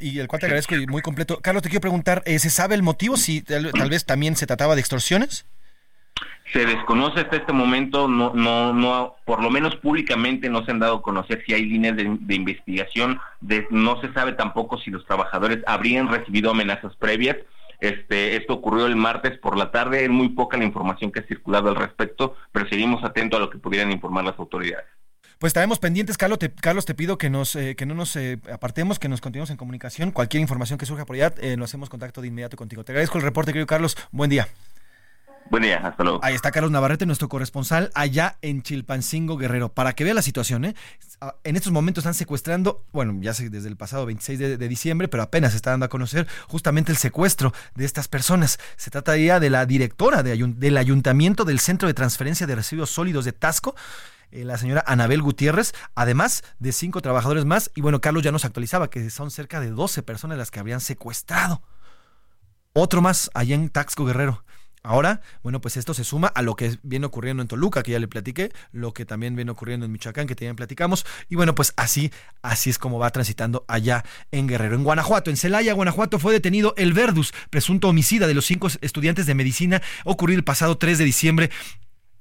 y el cual te agradezco y muy completo. Carlos, te quiero preguntar, eh, ¿se sabe el motivo si tal vez también se trataba de extorsiones? se desconoce hasta este momento, no, no, no, por lo menos públicamente no se han dado a conocer si hay líneas de, investigación, de, no se sabe tampoco si los trabajadores habrían recibido amenazas previas. Este, esto ocurrió el martes por la tarde, es muy poca la información que ha circulado al respecto, pero seguimos atentos a lo que pudieran informar las autoridades. Pues estaremos pendientes, Carlos. Te, Carlos, te pido que nos eh, que no nos eh, apartemos, que nos continuemos en comunicación. Cualquier información que surja por allá, eh, nos hacemos contacto de inmediato contigo. Te agradezco el reporte, querido Carlos. Buen día. Buen día, hasta luego. Ahí está Carlos Navarrete, nuestro corresponsal allá en Chilpancingo, Guerrero, para que vea la situación. ¿eh? En estos momentos están secuestrando, bueno, ya sé desde el pasado 26 de, diciembre, pero apenas se está dando a conocer justamente el secuestro de estas personas. Se trata ya de la directora de, del Ayuntamiento del Centro de Transferencia de Residuos Sólidos de Tasco. Eh, la señora Anabel Gutiérrez, además de cinco trabajadores más. Y bueno, Carlos ya nos actualizaba que son cerca de 12 personas las que habrían secuestrado. Otro más allá en Taxco Guerrero. Ahora, bueno, pues esto se suma a lo que viene ocurriendo en Toluca, que ya le platiqué, lo que también viene ocurriendo en Michoacán, que también platicamos, y bueno, pues así, así es como va transitando allá en Guerrero. En Guanajuato, en Celaya, Guanajuato, fue detenido el Verdus, presunto homicida de los cinco estudiantes de medicina, ocurrido el pasado 3 de diciembre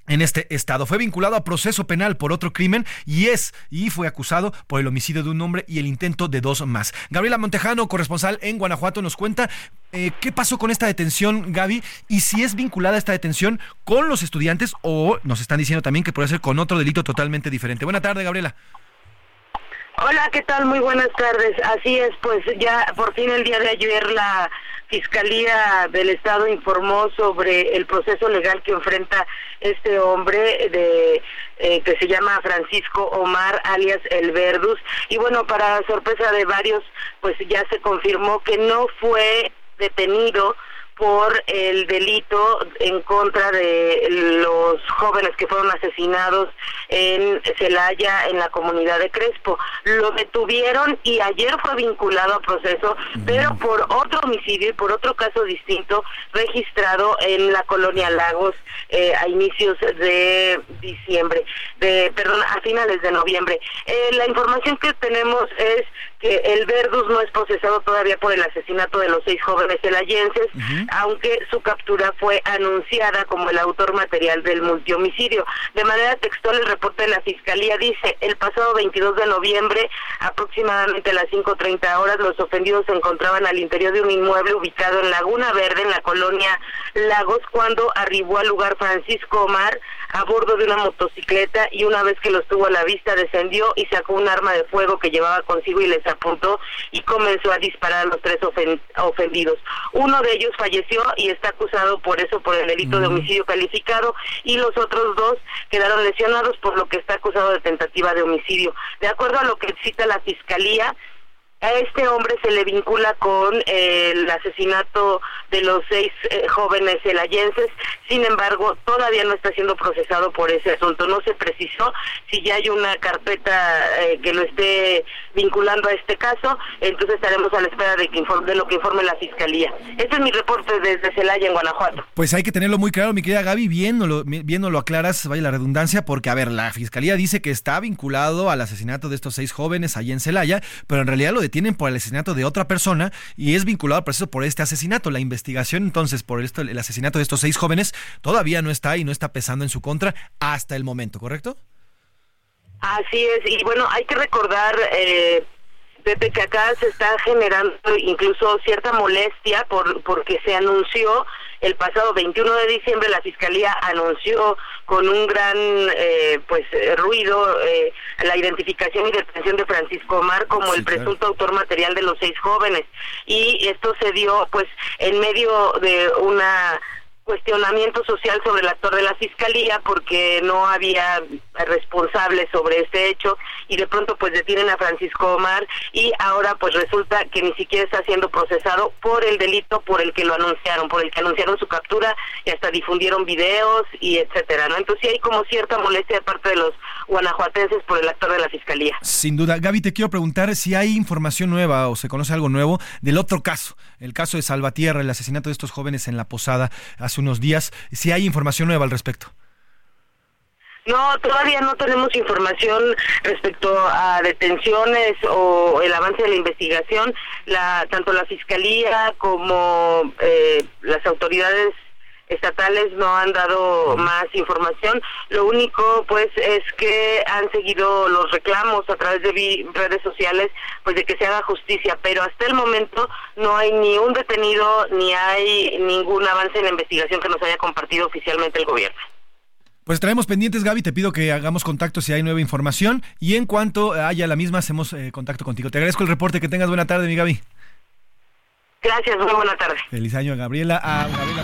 en este estado. Fue vinculado a proceso penal por otro crimen y es y fue acusado por el homicidio de un hombre y el intento de dos más. Gabriela Montejano, corresponsal en Guanajuato, nos cuenta eh, qué pasó con esta detención, Gaby, y si es vinculada esta detención con los estudiantes o nos están diciendo también que puede ser con otro delito totalmente diferente. Buena tarde, Gabriela. Hola, ¿qué tal? Muy buenas tardes. Así es, pues ya por fin el día de ayer la Fiscalía del Estado informó sobre el proceso legal que enfrenta este hombre de eh, que se llama Francisco Omar alias El Verdus. Y bueno, para sorpresa de varios, pues ya se confirmó que no fue detenido por el delito en contra de los jóvenes que fueron asesinados en Celaya, en la comunidad de Crespo. Lo detuvieron y ayer fue vinculado a proceso, pero por otro homicidio y por otro caso distinto registrado en la colonia Lagos eh, a inicios de diciembre, de perdón, a finales de noviembre. Eh, la información que tenemos es que el Verdus no es procesado todavía por el asesinato de los seis jóvenes celayenses, aunque su captura fue anunciada como el autor material del multihomicidio. De manera textual, el reporte de la Fiscalía dice, el pasado 22 de noviembre, aproximadamente a las 5.30 horas, los ofendidos se encontraban al interior de un inmueble ubicado en Laguna Verde, en la colonia Lagos, cuando arribó al lugar Francisco Omar a bordo de una motocicleta y una vez que los tuvo a la vista descendió y sacó un arma de fuego que llevaba consigo y les apuntó y comenzó a disparar a los tres ofendidos. Uno de ellos falleció y está acusado por eso, por el delito de homicidio calificado y los otros dos quedaron lesionados por lo que está acusado de tentativa de homicidio. De acuerdo a lo que cita la Fiscalía, a este hombre se le vincula con el asesinato de los seis eh, jóvenes elayenses, sin embargo, todavía no está siendo procesado por ese asunto. No se precisó si ya hay una carpeta eh, que lo esté vinculando a este caso, entonces estaremos a la espera de, que informe, de lo que informe la Fiscalía. Este es mi reporte desde Celaya, en Guanajuato. Pues hay que tenerlo muy claro, mi querida Gaby, bien no lo, aclaras, vaya la redundancia, porque, a ver, la Fiscalía dice que está vinculado al asesinato de estos seis jóvenes allá en Celaya, pero en realidad lo detienen por el asesinato de otra persona y es vinculado al proceso por este asesinato. La investigación entonces por esto, el asesinato de estos seis jóvenes todavía no está y no está pesando en su contra hasta el momento, ¿correcto? Así es, y bueno, hay que recordar, eh, Pepe, que acá se está generando incluso cierta molestia por porque se anunció el pasado 21 de diciembre, la Fiscalía anunció con un gran eh, pues ruido eh, la identificación y detención de Francisco Omar como el presunto autor material de los seis jóvenes. Y esto se dio pues en medio de una cuestionamiento social sobre el actor de la fiscalía porque no había responsables sobre este hecho y de pronto pues detienen a Francisco Omar y ahora pues resulta que ni siquiera está siendo procesado por el delito por el que lo anunciaron, por el que anunciaron su captura y hasta difundieron videos y etcétera, ¿no? Entonces sí hay como cierta molestia de parte de los guanajuatenses por el actor de la fiscalía. Sin duda, Gaby, te quiero preguntar si hay información nueva o se conoce algo nuevo del otro caso, el caso de Salvatierra, el asesinato de estos jóvenes en la posada hace unos días, si hay información nueva al respecto. No, todavía no tenemos información respecto a detenciones o el avance de la investigación. La, tanto la fiscalía como eh, las autoridades estatales no han dado más información. Lo único, pues, es que han seguido los reclamos a través de redes sociales, pues, de que se haga justicia. Pero hasta el momento no hay ni un detenido ni hay ningún avance en la investigación que nos haya compartido oficialmente el gobierno. Pues traemos pendientes, Gaby. Te pido que hagamos contacto si hay nueva información. Y en cuanto haya la misma, hacemos eh, contacto contigo. Te agradezco el reporte. Que tengas buena tarde, mi Gaby. Gracias, muy buena tarde. Feliz año, Gabriela. A Gabriela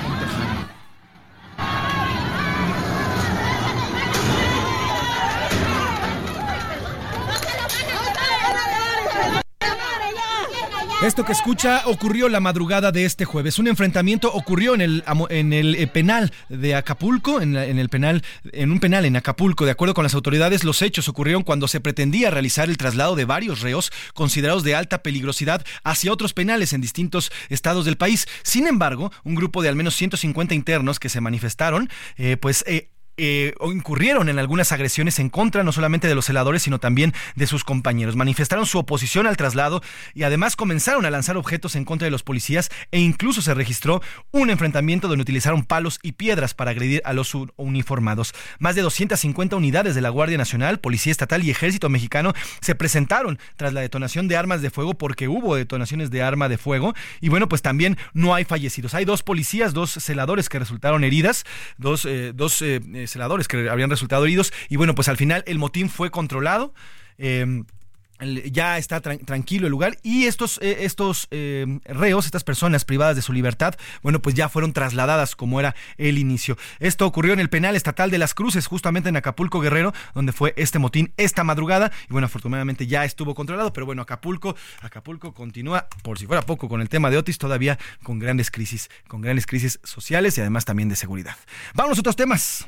Esto que escucha ocurrió la madrugada de este jueves. Un enfrentamiento ocurrió en el, en el eh, penal de Acapulco, en, en, el penal, en un penal en Acapulco. De acuerdo con las autoridades, los hechos ocurrieron cuando se pretendía realizar el traslado de varios reos considerados de alta peligrosidad hacia otros penales en distintos estados del país. Sin embargo, un grupo de al menos 150 internos que se manifestaron, eh, pues eh, eh, incurrieron en algunas agresiones en contra no solamente de los celadores, sino también de sus compañeros. Manifestaron su oposición al traslado y además comenzaron a lanzar objetos en contra de los policías e incluso se registró un enfrentamiento donde utilizaron palos y piedras para agredir a los uniformados. Más de 250 unidades de la Guardia Nacional, Policía Estatal y Ejército Mexicano se presentaron tras la detonación de armas de fuego porque hubo detonaciones de arma de fuego y bueno, pues también no hay fallecidos. Hay dos policías, dos celadores que resultaron heridas, dos, eh, dos eh, celadores que habrían resultado heridos. Y bueno, pues al final el motín fue controlado. Eh, ya está tranquilo el lugar y estos, eh, estos eh, reos, estas personas privadas de su libertad, bueno, pues ya fueron trasladadas como era el inicio. Esto ocurrió en el penal estatal de las Cruces, justamente en Acapulco Guerrero, donde fue este motín esta madrugada y bueno, afortunadamente ya estuvo controlado, pero bueno, Acapulco, Acapulco continúa, por si fuera poco, con el tema de Otis, todavía con grandes crisis, con grandes crisis sociales y además también de seguridad. Vamos a otros temas.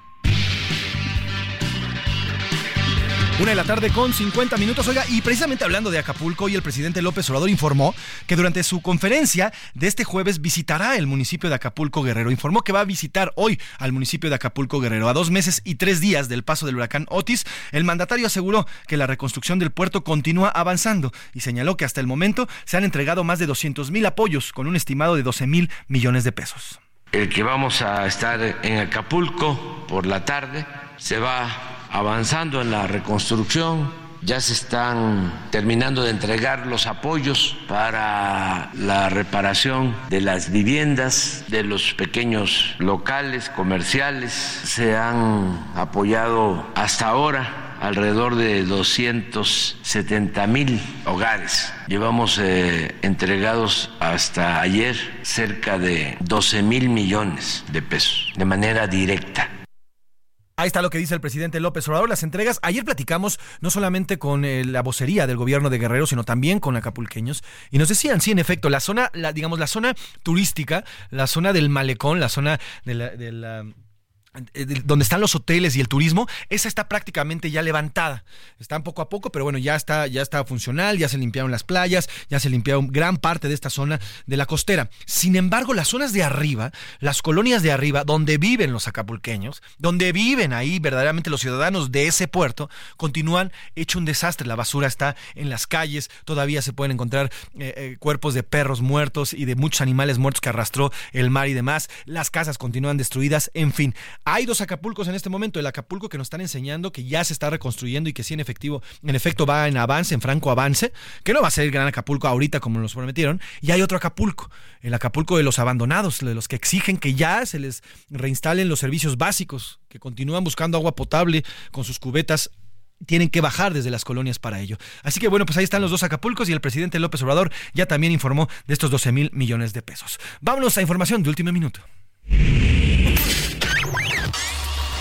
Una de la tarde con 50 minutos. Oiga, y precisamente hablando de Acapulco, hoy el presidente López Obrador informó que durante su conferencia de este jueves visitará el municipio de Acapulco Guerrero. Informó que va a visitar hoy al municipio de Acapulco Guerrero. A dos meses y tres días del paso del huracán Otis, el mandatario aseguró que la reconstrucción del puerto continúa avanzando y señaló que hasta el momento se han entregado más de 200 mil apoyos con un estimado de 12 mil millones de pesos. El que vamos a estar en Acapulco por la tarde se va avanzando en la reconstrucción, ya se están terminando de entregar los apoyos para la reparación de las viviendas, de los pequeños locales comerciales. Se han apoyado hasta ahora alrededor de 270 mil hogares. Llevamos eh, entregados hasta ayer cerca de 12 mil millones de pesos de manera directa. Ahí está lo que dice el presidente López Obrador. Las entregas, ayer platicamos no solamente con eh, la vocería del gobierno de Guerrero, sino también con acapulqueños. Y nos decían, sí, en efecto, la zona, la, digamos, la zona turística, la zona del malecón, la zona de la donde están los hoteles y el turismo, esa está prácticamente ya levantada. Están poco a poco, pero bueno, ya está, ya está funcional, ya se limpiaron las playas, ya se limpiaron gran parte de esta zona de la costera. Sin embargo, las zonas de arriba, las colonias de arriba, donde viven los acapulqueños, donde viven ahí verdaderamente los ciudadanos de ese puerto, continúan hecho un desastre. La basura está en las calles, todavía se pueden encontrar eh, eh, cuerpos de perros muertos y de muchos animales muertos que arrastró el mar y demás. Las casas continúan destruidas, en fin hay dos Acapulcos en este momento. El Acapulco que nos están enseñando que ya se está reconstruyendo y que sí, en efectivo, en efecto, va en avance, en franco avance, que no va a ser el gran Acapulco ahorita como nos prometieron. Y hay otro Acapulco, el Acapulco de los abandonados, de los que exigen que ya se les reinstalen los servicios básicos, que continúan buscando agua potable con sus cubetas tienen que bajar desde las colonias para ello. Así que bueno, pues ahí están los dos Acapulcos y el presidente López Obrador ya también informó de estos 12 mil millones de pesos. Vámonos a información de último minuto.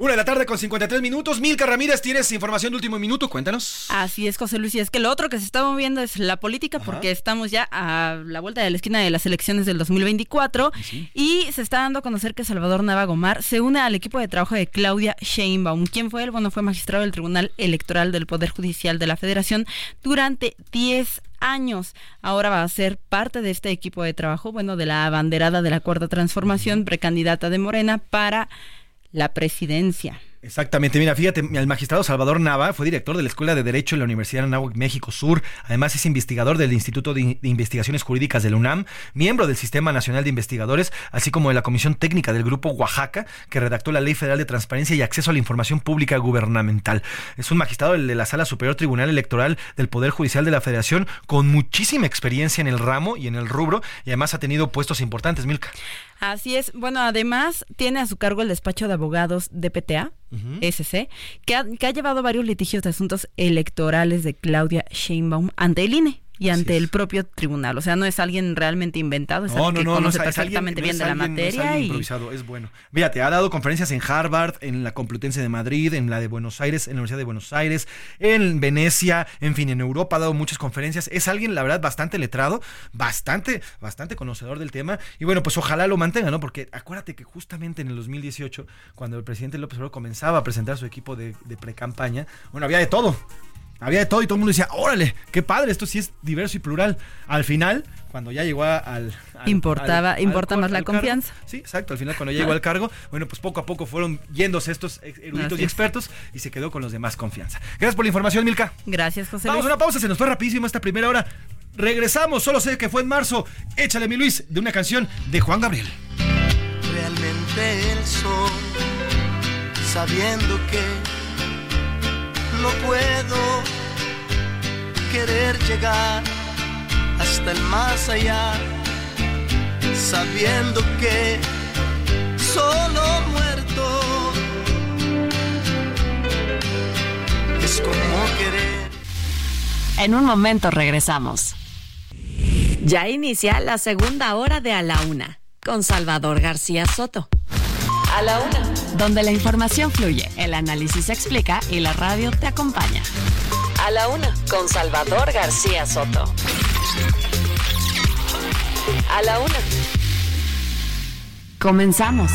Una de la tarde con 53 minutos. Milka Ramírez, tienes información de último minuto, cuéntanos. Así es, José Luis. Y es que lo otro que se está moviendo es la política, porque estamos ya a la vuelta de la esquina de las elecciones del 2024. Y se está dando a conocer que Salvador Nava Gomar se une al equipo de trabajo de Claudia Sheinbaum. ¿Quién fue él? Bueno, fue magistrado del Tribunal Electoral del Poder Judicial de la Federación durante 10 años. Ahora va a ser parte de este equipo de trabajo, bueno, de la abanderada de la Cuarta Transformación, precandidata de Morena para la presidencia. Exactamente, mira, fíjate, el magistrado Salvador Nava fue director de la Escuela de Derecho en la Universidad de Anáhuac, México Sur, además es investigador del Instituto de, Investigaciones Jurídicas de la UNAM, miembro del Sistema Nacional de Investigadores, así como de la Comisión Técnica del Grupo Oaxaca, que redactó la Ley Federal de Transparencia y Acceso a la Información Pública Gubernamental. Es un magistrado de la Sala Superior Tribunal Electoral del Poder Judicial de la Federación, con muchísima experiencia en el ramo y en el rubro, y además ha tenido puestos importantes, Milka. Así es. Bueno, además tiene a su cargo el despacho de abogados de PTA, SC, que ha, que ha, llevado varios litigios de asuntos electorales de Claudia Sheinbaum ante el INE. Y ante el propio tribunal. O sea, no es alguien realmente inventado, es No, alguien no, que no, no, conoce perfectamente bien de la alguien- no es materia y es bueno. Fíjate, ha dado conferencias en Harvard, en la Complutense de Madrid, en la de Buenos Aires, en la Universidad de Buenos Aires, en Venecia, en fin, en Europa ha dado muchas conferencias. Es alguien, la verdad, bastante letrado, bastante, bastante conocedor del tema. Y bueno, pues ojalá lo mantenga, ¿no? Porque acuérdate que justamente en el 2018, cuando el presidente López Obrador comenzaba a presentar su equipo de, de pre-campaña, bueno, había de todo. Había de todo y todo el mundo decía, órale, qué padre, esto sí es diverso y plural. Al final, cuando ya llegó a- al... al- Importaba- al- importa al- más la al cargo, confianza. Sí, exacto. Al final, cuando ya llegó al cargo, bueno, pues poco a poco fueron yéndose estos eruditos Así y es. expertos y se quedó con los demás confianza. Gracias por la información, Milka. Gracias, José Vamos a una pausa, se nos fue rapidísimo esta primera hora. Regresamos, solo sé que fue en marzo. Échale, mi Luis, de una canción de Juan Gabriel. realmente el sol, sabiendo que no puedo querer llegar hasta el más allá, sabiendo que solo muerto es como querer. En un momento regresamos. Ya inicia la segunda hora de A la Una con Salvador García Soto. A la Una. Donde la información fluye, el análisis se explica y la radio te acompaña. A la una, con Salvador García Soto. A la una. Comenzamos.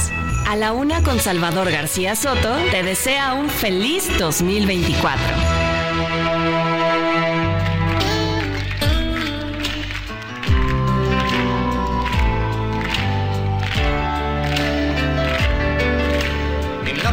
A la Una con Salvador García Soto te desea un feliz 2024.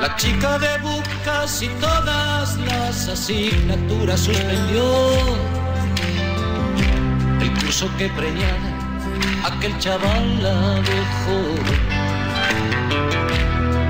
La chica de casi todas las asignaturas suspendió. El curso que preñada aquel chaval la dejó.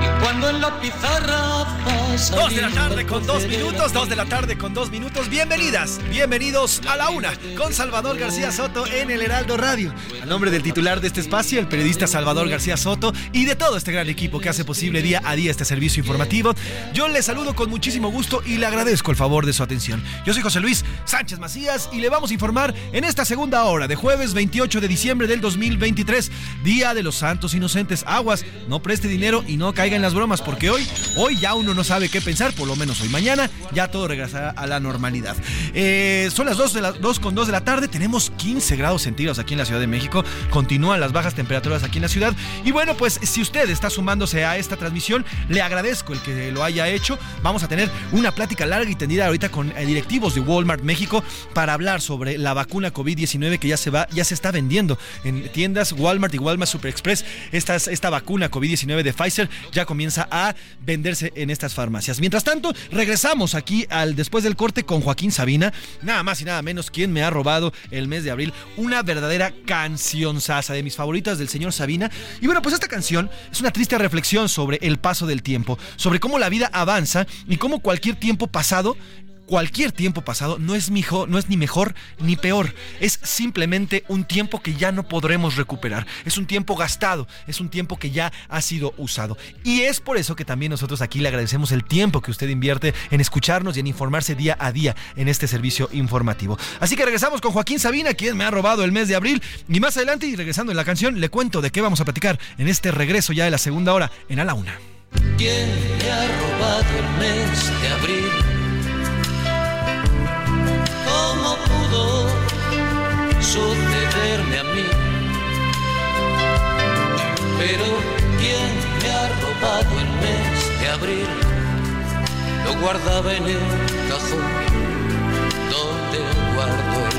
Y cuando en la pizarra. Dos de la tarde con dos minutos, dos de la tarde con dos minutos. Bienvenidas, bienvenidos a la una con Salvador García Soto en el Heraldo Radio. A nombre del titular de este espacio, el periodista Salvador García Soto y de todo este gran equipo que hace posible día a día este servicio informativo, yo les saludo con muchísimo gusto y le agradezco el favor de su atención. Yo soy José Luis Sánchez Macías y le vamos a informar en esta segunda hora de jueves 28 de diciembre del 2023, Día de los Santos Inocentes. Aguas, no preste dinero y no caiga en las bromas porque hoy, hoy ya uno no sabe qué pensar, por lo menos hoy. Mañana ya todo regresará a la normalidad. Eh, son las 2, de la, 2 con 2 de la tarde, tenemos 15 grados centígrados aquí en la Ciudad de México, continúan las bajas temperaturas aquí en la ciudad y bueno, pues si usted está sumándose a esta transmisión, le agradezco el que lo haya hecho. Vamos a tener una plática larga y tendida ahorita con eh, directivos de Walmart México para hablar sobre la vacuna COVID-19 que ya se va, ya se está vendiendo en tiendas Walmart y Walmart Super Express. Esta, esta vacuna COVID-19 de Pfizer ya comienza a venderse en estas farmacias. Mientras tanto, regresamos aquí al después del corte con Joaquín Sabina, nada más y nada menos quien me ha robado el mes de abril una verdadera canción sasa de mis favoritas del señor Sabina. Y bueno, pues esta canción es una triste reflexión sobre el paso del tiempo, sobre cómo la vida avanza y cómo cualquier tiempo pasado cualquier tiempo pasado no es, mijo, no es ni mejor ni peor. Es simplemente un tiempo que ya no podremos recuperar. Es un tiempo gastado. Es un tiempo que ya ha sido usado. Y es por eso que también nosotros aquí le agradecemos el tiempo que usted invierte en escucharnos y en informarse día a día en este servicio informativo. Así que regresamos con Joaquín Sabina, quien me ha robado el mes de abril. Y más adelante, y regresando en la canción, le cuento de qué vamos a platicar en este regreso ya de la segunda hora en A la Una. ¿Quién me ha robado el mes de abril? Sucederme a mí? Pero ¿quién me ha robado el mes de abril? Lo guardaba en el cajón donde guardo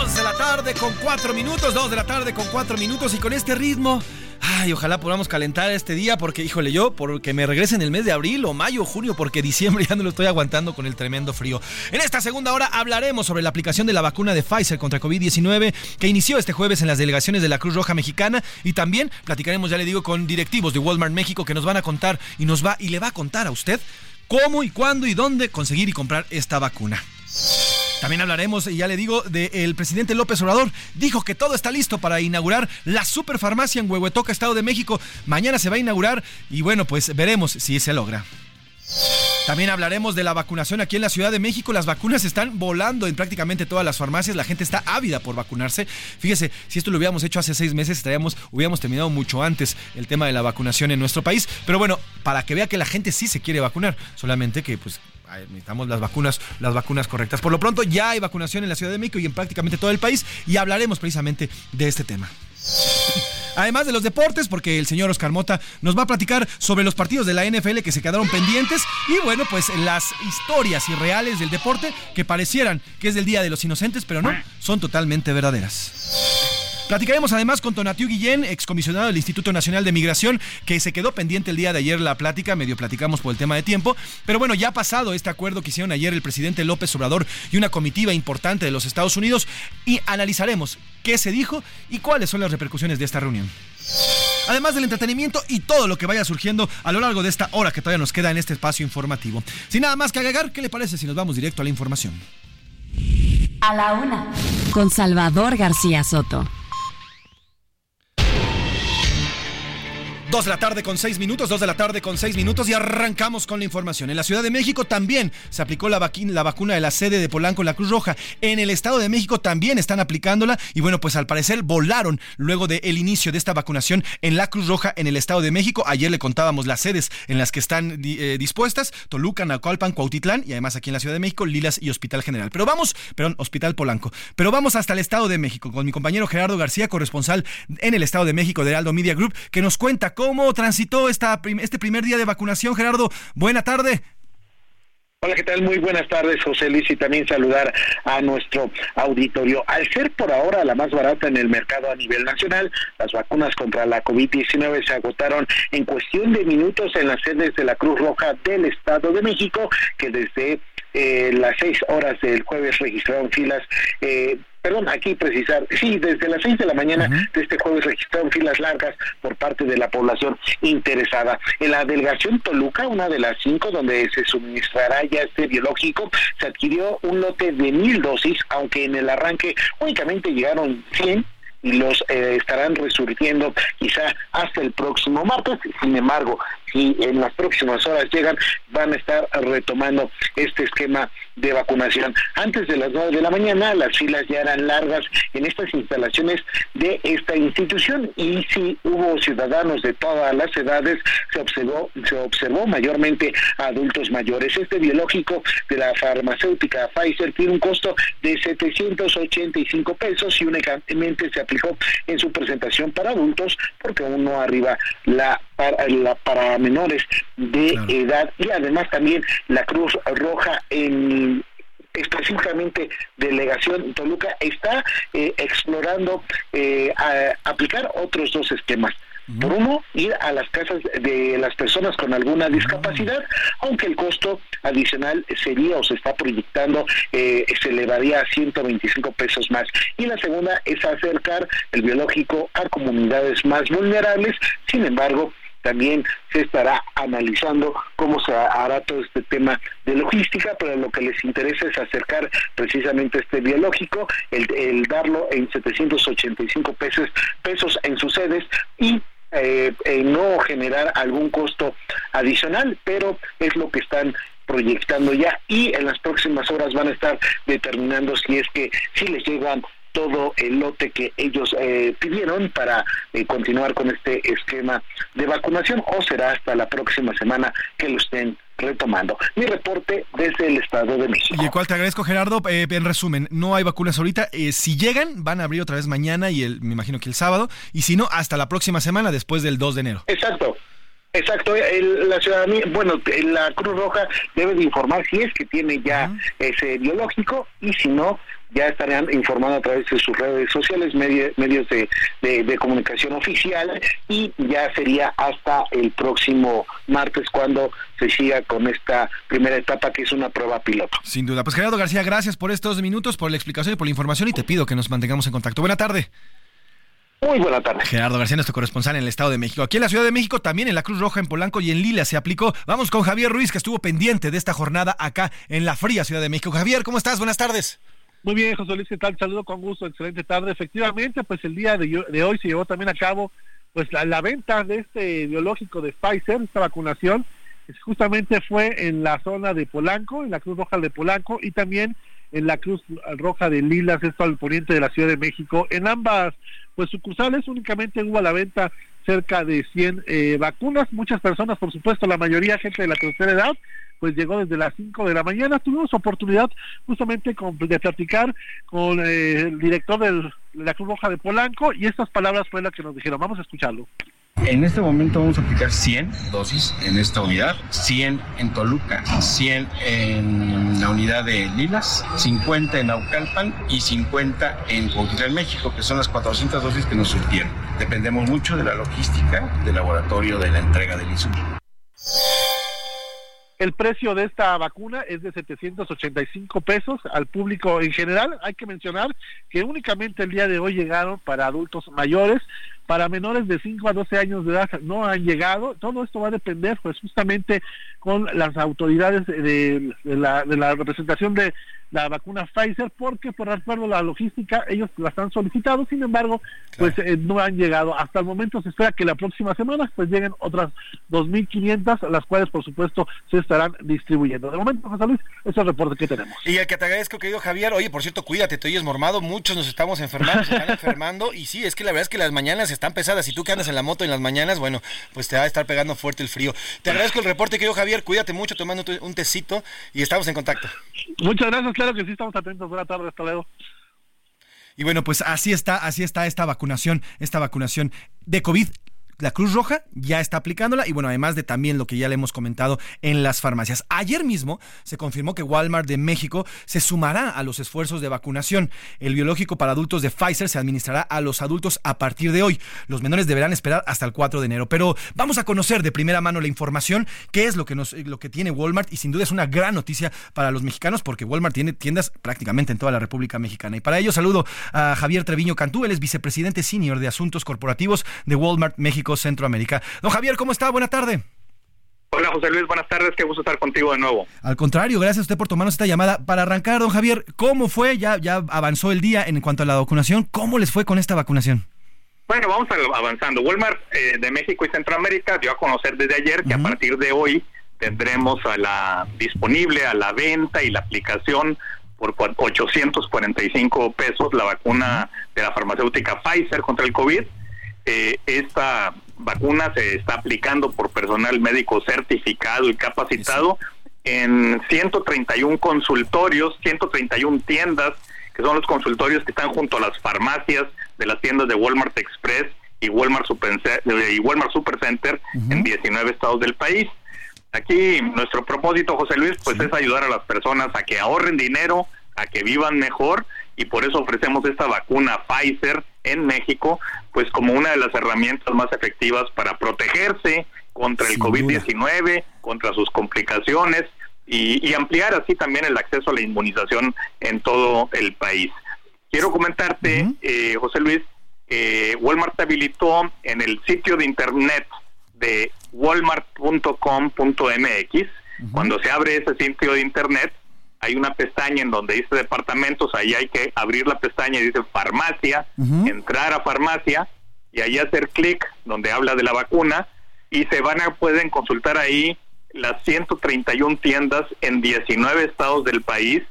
2 de la tarde con 4 minutos, 2 de la tarde con 4 minutos y con este ritmo. Ay, ojalá podamos calentar este día porque, híjole, yo, porque me regresen el mes de abril o mayo, junio, porque diciembre *laughs* ya no lo estoy aguantando con el tremendo frío. En esta segunda hora hablaremos sobre la aplicación de la vacuna de Pfizer contra COVID-19 que inició este jueves en las delegaciones de la Cruz Roja Mexicana y también platicaremos, ya le digo, con directivos de Walmart México que nos van a contar y nos va y le va a contar a usted cómo y cuándo y dónde conseguir y comprar esta vacuna. También hablaremos, ya le digo, del presidente López Obrador. Dijo que todo está listo para inaugurar la superfarmacia en Huehuetoca, Estado de México. Mañana se va a inaugurar y bueno, pues veremos si se logra. También hablaremos de la vacunación aquí en la Ciudad de México. Las vacunas están volando en prácticamente todas las farmacias. La gente está ávida por vacunarse. Fíjese, si esto lo hubiéramos hecho hace seis meses, estaríamos, hubiéramos terminado mucho antes el tema de la vacunación en nuestro país. Pero bueno, para que vea que la gente sí se quiere vacunar. Solamente que pues necesitamos las vacunas, las vacunas correctas. Por lo pronto ya hay vacunación en la Ciudad de México y en prácticamente todo el país y hablaremos precisamente de este tema. *laughs* Además de los deportes, porque el señor Oscar Mota nos va a platicar sobre los partidos de la NFL que se quedaron pendientes y bueno, pues las historias irreales del deporte que parecieran que es del Día de los Inocentes, pero no, son totalmente verdaderas. Platicaremos además con Tonatiu Guillén, excomisionado del Instituto Nacional de Migración, que se quedó pendiente el día de ayer la plática, medio platicamos por el tema de tiempo, pero bueno, ya ha pasado este acuerdo que hicieron ayer el presidente López Obrador y una comitiva importante de los Estados Unidos y analizaremos qué se dijo y cuáles son las repercusiones de esta reunión. Además del entretenimiento y todo lo que vaya surgiendo a lo largo de esta hora que todavía nos queda en este espacio informativo. Sin nada más que agregar, ¿qué le parece si nos vamos directo a la información? A la una. Con Salvador García Soto. Dos de la tarde con seis minutos, dos de la tarde con seis minutos y arrancamos con la información. En la Ciudad de México también se aplicó la, la, vacuna de la sede de Polanco, la Cruz Roja. En el Estado de México también están aplicándola y bueno, pues al parecer volaron luego del inicio de esta vacunación en la Cruz Roja en el Estado de México. Ayer le contábamos las sedes en las que están eh, dispuestas, Toluca, Naucalpan, Cuautitlán y además aquí en la Ciudad de México, Lilas y Hospital General. Pero vamos, perdón, Hospital Polanco. Pero vamos hasta el Estado de México con mi compañero Gerardo García, corresponsal en el Estado de México de Heraldo Media Group, que nos cuenta ¿Cómo transitó esta, este primer día de vacunación, Gerardo? Buena tarde. Hola, ¿qué tal? Muy buenas tardes, José Luis, y también saludar a nuestro auditorio. Al ser por ahora la más barata en el mercado a nivel nacional, las vacunas contra la COVID-19 se agotaron en cuestión de minutos en las sedes de la Cruz Roja del Estado de México, que desde eh, las seis horas del jueves registraron filas eh, perdón, aquí precisar, sí, desde las seis de la mañana de este jueves registraron filas largas por parte de la población interesada. En la delegación Toluca, una de las cinco donde se suministrará ya este biológico, se adquirió un lote de mil dosis, aunque en el arranque únicamente llegaron 100 y los eh, estarán resurgiendo quizá hasta el próximo martes. Sin embargo, si en las próximas horas llegan, van a estar retomando este esquema de vacunación. Antes de las 9 de la mañana, las filas ya eran largas en estas instalaciones de esta institución y si hubo ciudadanos de todas las edades, se observó, se observó mayormente a adultos mayores. Este biológico de la farmacéutica Pfizer tiene un costo de 785 pesos y únicamente se aplicó en su presentación para adultos porque aún no arriba la para, la, para menores de edad. Y además también la Cruz Roja en específicamente delegación Toluca está eh, explorando eh, aplicar otros dos esquemas. Por uno, ir a las casas de las personas con alguna discapacidad, aunque el costo adicional sería o se está proyectando, eh, se elevaría a 125 pesos más. Y la segunda es acercar el biológico a comunidades más vulnerables, sin embargo, también se estará analizando cómo se hará todo este tema de logística, pero lo que les interesa es acercar precisamente este biológico, el, darlo en 785 pesos, pesos en sus sedes y eh, eh, no generar algún costo adicional, pero es lo que están proyectando ya. Y en las próximas horas van a estar determinando si es que si les llegan todo el lote que ellos eh, pidieron para eh, continuar con este esquema de vacunación o será hasta la próxima semana que lo estén retomando. Mi reporte desde el Estado de México. Y el cual te agradezco, Gerardo. Eh, en resumen, no hay vacunas ahorita. Eh, si llegan, van a abrir otra vez mañana y el, me imagino que el sábado. Y si no, hasta la próxima semana, después del 2 de enero. Exacto. Exacto, el- la ciudadanía, bueno, la Cruz Roja debe de informar si es que tiene ya ese biológico y si no, ya estarán informando a través de sus redes sociales, medio- medios de, de- de comunicación oficial y ya sería hasta el próximo martes cuando se siga con esta primera etapa que es una prueba piloto. Sin duda. Pues Gerardo García, gracias por estos minutos, por la explicación y por la información. Y te pido que nos mantengamos en contacto. Buena tarde. Muy buena tarde. Gerardo García, nuestro corresponsal en el Estado de México. Aquí en la Ciudad de México, también en la Cruz Roja, en Polanco y en Lila se aplicó. Vamos con Javier Ruiz, que estuvo pendiente de esta jornada acá en la fría Ciudad de México. Javier, ¿cómo estás? Buenas tardes. Muy bien, José Luis, ¿qué tal? Saludo con gusto, excelente tarde. Efectivamente, pues el día de, de hoy se llevó también a cabo pues la, venta de este biológico de Pfizer, esta vacunación, justamente fue en la zona de Polanco, en la Cruz Roja de Polanco y también en la Cruz Roja de Lilas, esto al poniente de la Ciudad de México. En ambas pues sucursales únicamente hubo la venta cerca de 100 eh, vacunas, muchas personas, por supuesto, la mayoría gente de la tercera edad, pues llegó desde las 5 de la mañana. Tuvimos oportunidad justamente con- de platicar con eh, el director de la Cruz Roja de Polanco y estas palabras fue la que nos dijeron. Vamos a escucharlo. En este momento vamos a aplicar 100 dosis en esta unidad, 100 en Toluca, 100 en la unidad de Lilas, 50 en Naucalpan y 50 en Cuautitlán, México, que son las 400 dosis que nos surtieron. Dependemos mucho de la logística del laboratorio de la entrega del insumo. El precio de esta vacuna es de 785 pesos al público en general. Hay que mencionar que únicamente el día de hoy llegaron para adultos mayores, para menores de 5 a 12 años de edad no han llegado. Todo esto va a depender pues justamente con las autoridades de, la representación de la vacuna Pfizer, porque por acuerdo a la logística ellos las han solicitado, sin embargo, pues eh, no han llegado. Hasta el momento se espera que la próxima semana pues lleguen otras 2.500, las cuales por supuesto se estarán distribuyendo. De momento, José Luis, ese es el reporte que tenemos. Y el que te agradezco, querido Javier. Oye, por cierto, cuídate, te oyes mormado. Muchos nos estamos enfermando, se están *laughs* enfermando. Y sí, es que la verdad es que las mañanas están pesadas. Y tú que andas en la moto en las mañanas, bueno, pues te va a estar pegando fuerte el frío. Te agradezco el reporte, querido Javier. Cuídate mucho, tomando un tecito y estamos en contacto. Muchas gracias, claro que sí, estamos atentos. Buenas tardes, hasta luego. Y bueno, pues así está, así está esta vacunación, esta vacunación de COVID. La Cruz Roja ya está aplicándola y bueno, además de también lo que ya le hemos comentado en las farmacias. Ayer mismo se confirmó que Walmart de México se sumará a los esfuerzos de vacunación. El biológico para adultos de Pfizer se administrará a los adultos a partir de hoy. Los menores deberán esperar hasta el 4 de enero. Pero vamos a conocer de primera mano la información, qué es lo que, nos, lo que tiene Walmart y sin duda es una gran noticia para los mexicanos porque Walmart tiene tiendas prácticamente en toda la República Mexicana. Y para ello saludo a Javier Treviño Cantú, él es vicepresidente senior de Asuntos Corporativos de Walmart México Centroamérica. Don Javier, ¿cómo está? Buena tarde. Hola José Luis, buenas tardes, qué gusto estar contigo de nuevo. Al contrario, gracias a usted por tomarnos esta llamada. Para arrancar, don Javier, ¿cómo fue? Ya, ya avanzó el día en cuanto a la vacunación. ¿Cómo les fue con esta vacunación? Bueno, vamos avanzando. Walmart eh, de México y Centroamérica dio a conocer desde ayer que a partir de hoy tendremos a la disponible a la venta y la aplicación por cua- 845 pesos la vacuna de la farmacéutica Pfizer contra el COVID. Eh, esta vacuna se está aplicando por personal médico certificado y capacitado en 131 consultorios, 131 tiendas, que son los consultorios que están junto a las farmacias de las tiendas de Walmart Express y Walmart Super, y Walmart Supercenter en 19 estados del país. Aquí nuestro propósito, José Luis, pues es ayudar a las personas a que ahorren dinero, a que vivan mejor y por eso ofrecemos esta vacuna Pfizer en México, pues como una de las herramientas más efectivas para protegerse contra el COVID-19, contra sus complicaciones y, y ampliar así también el acceso a la inmunización en todo el país. Quiero comentarte, eh, José Luis, que Walmart habilitó en el sitio de internet de walmart.com.mx. Cuando se abre ese sitio de internet, hay una pestaña en donde dice departamentos, ahí hay que abrir la pestaña y dice farmacia, entrar a farmacia y ahí hacer clic donde habla de la vacuna y se van a pueden consultar ahí las 131 tiendas en 19 estados del país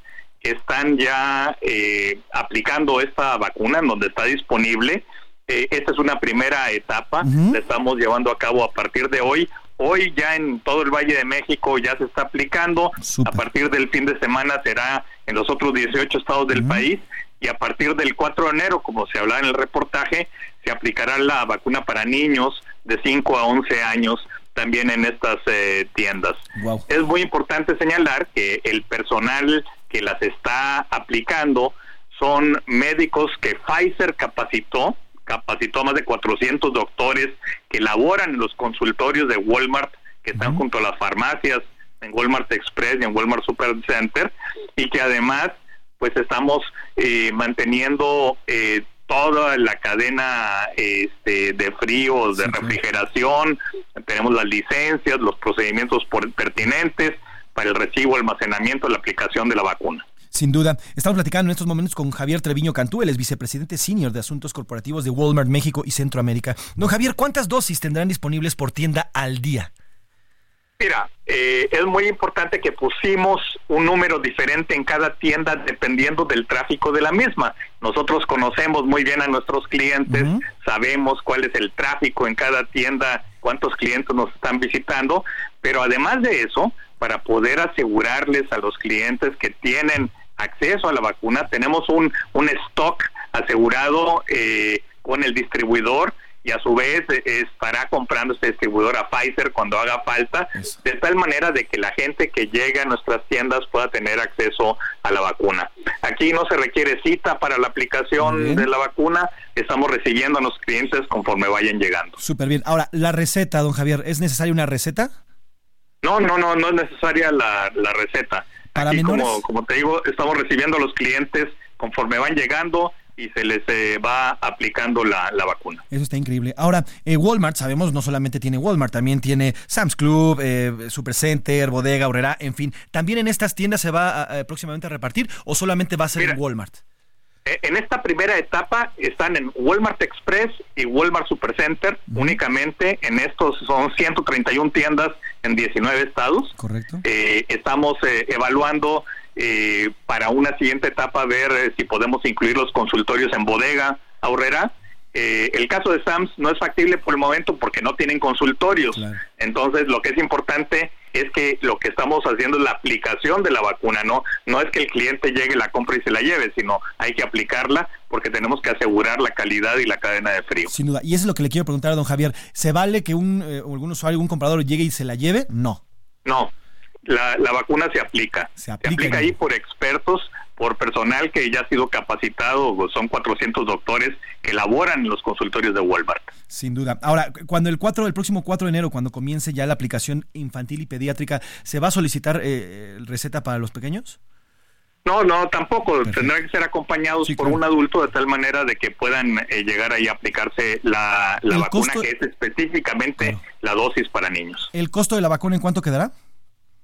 que están ya eh, aplicando esta vacuna en donde está disponible. Eh, esta es una primera etapa, la estamos llevando a cabo a partir de hoy Hoy ya en todo el Valle de México ya se está aplicando. A partir del fin de semana será en los otros 18 estados del país y a partir del 4 de enero, como se hablaba en el reportaje, se aplicará la vacuna para niños de 5 a 11 años también en estas eh, tiendas. Es muy importante señalar que el personal que las está aplicando son médicos que Pfizer capacitó, capacitó a más de 400 doctores que laboran en los consultorios de Walmart, que están junto a las farmacias, en Walmart Express y en Walmart Supercenter, y que además pues estamos eh, manteniendo eh, toda la cadena este, de fríos, de refrigeración, tenemos las licencias, los procedimientos pertinentes para el recibo, almacenamiento, la aplicación de la vacuna. Sin duda. Estamos platicando en estos momentos con Javier Treviño Cantú, él es vicepresidente senior de Asuntos Corporativos de Walmart México y Centroamérica. Don Javier, ¿cuántas dosis tendrán disponibles por tienda al día? Mira, eh, es muy importante que pusimos un número diferente en cada tienda dependiendo del tráfico de la misma. Nosotros conocemos muy bien a nuestros clientes, sabemos cuál es el tráfico en cada tienda, cuántos clientes nos están visitando, pero además de eso, para poder asegurarles a los clientes que tienen acceso a la vacuna, tenemos un, un stock asegurado eh, con el distribuidor y a su vez eh, estará comprando este distribuidor a Pfizer cuando haga falta, de tal manera de que la gente que llega a nuestras tiendas pueda tener acceso a la vacuna. Aquí no se requiere cita para la aplicación de la vacuna, estamos recibiendo a los clientes conforme vayan llegando. Súper bien. Ahora, la receta, don Javier, ¿es necesaria una receta? No, no, no, no es necesaria la, receta. Para Aquí, como, como te digo, estamos recibiendo a los clientes conforme van llegando y se les eh, va aplicando la, vacuna. Eso está increíble. Ahora, eh, Walmart, sabemos, no solamente tiene Walmart, también tiene Sam's Club, eh, Supercenter, Bodega, Horrera, en fin. ¿También en estas tiendas se va próximamente a repartir o solamente va a ser en Walmart? En esta primera etapa están en Walmart Express y Walmart Supercenter únicamente. En estos son 131 tiendas en 19 estados. Correcto. estamos evaluando eh, para una siguiente etapa ver eh, si podemos incluir los consultorios en bodega ahorrera. Eh, el caso de SAMS no es factible por el momento porque no tienen consultorios. Entonces, lo que es importante es que lo que estamos haciendo es la aplicación de la vacuna, no no es que el cliente llegue, la compra y se la lleve, sino hay que aplicarla porque tenemos que asegurar la calidad y la cadena de frío. Sin duda. Y eso es lo que le quiero preguntar a don Javier. ¿Se vale que un, algún usuario, algún comprador llegue y se la lleve? No. No, la, vacuna se aplica. Se aplica, ahí por expertos, por personal que ya ha sido capacitado, son 400 doctores que laboran en los consultorios de Walmart. Sin duda. Ahora, cuando el 4, el próximo 4 de enero, cuando comience ya la aplicación infantil y pediátrica, ¿se va a solicitar eh, receta para los pequeños? No, no, tampoco. Tendrán que ser acompañados por un adulto de tal manera de que puedan eh, llegar ahí a aplicarse la, vacuna que es específicamente la dosis para niños. ¿El costo de la vacuna en cuánto quedará?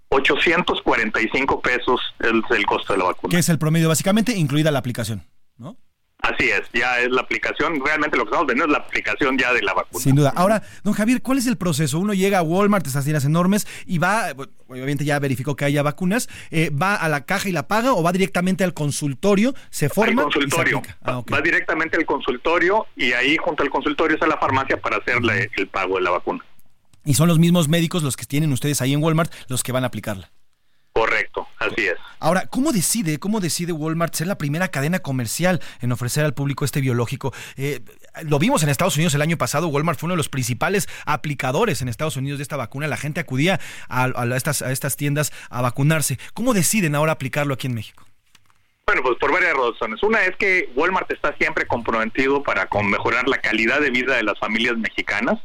845 pesos es el costo de la vacuna. Que es el promedio básicamente, incluida la aplicación, ¿no? Así es, ya es la aplicación, realmente lo que estamos vendiendo es la aplicación ya de la vacuna. Sin duda. Ahora, don Javier, ¿cuál es el proceso? Uno llega a Walmart, estas tiendas enormes, y va, obviamente ya verificó que haya vacunas, eh, ¿va a la caja y la paga o va directamente al consultorio, se forma consultorio. Ah, va directamente al consultorio y ahí junto al consultorio está la farmacia para hacerle el pago de la vacuna. Y son los mismos médicos los que tienen ustedes ahí en Walmart los que van a aplicarla. Correcto, así es. Ahora, ¿cómo decide, cómo decide Walmart ser la primera cadena comercial en ofrecer al público este biológico? Eh, lo vimos en Estados Unidos el año pasado, Walmart fue uno de los principales aplicadores en Estados Unidos de esta vacuna. La gente acudía a, estas, a estas tiendas a vacunarse. ¿Cómo deciden ahora aplicarlo aquí en México? Bueno, pues por varias razones. Una es que Walmart está siempre comprometido para con mejorar la calidad de vida de las familias mexicanas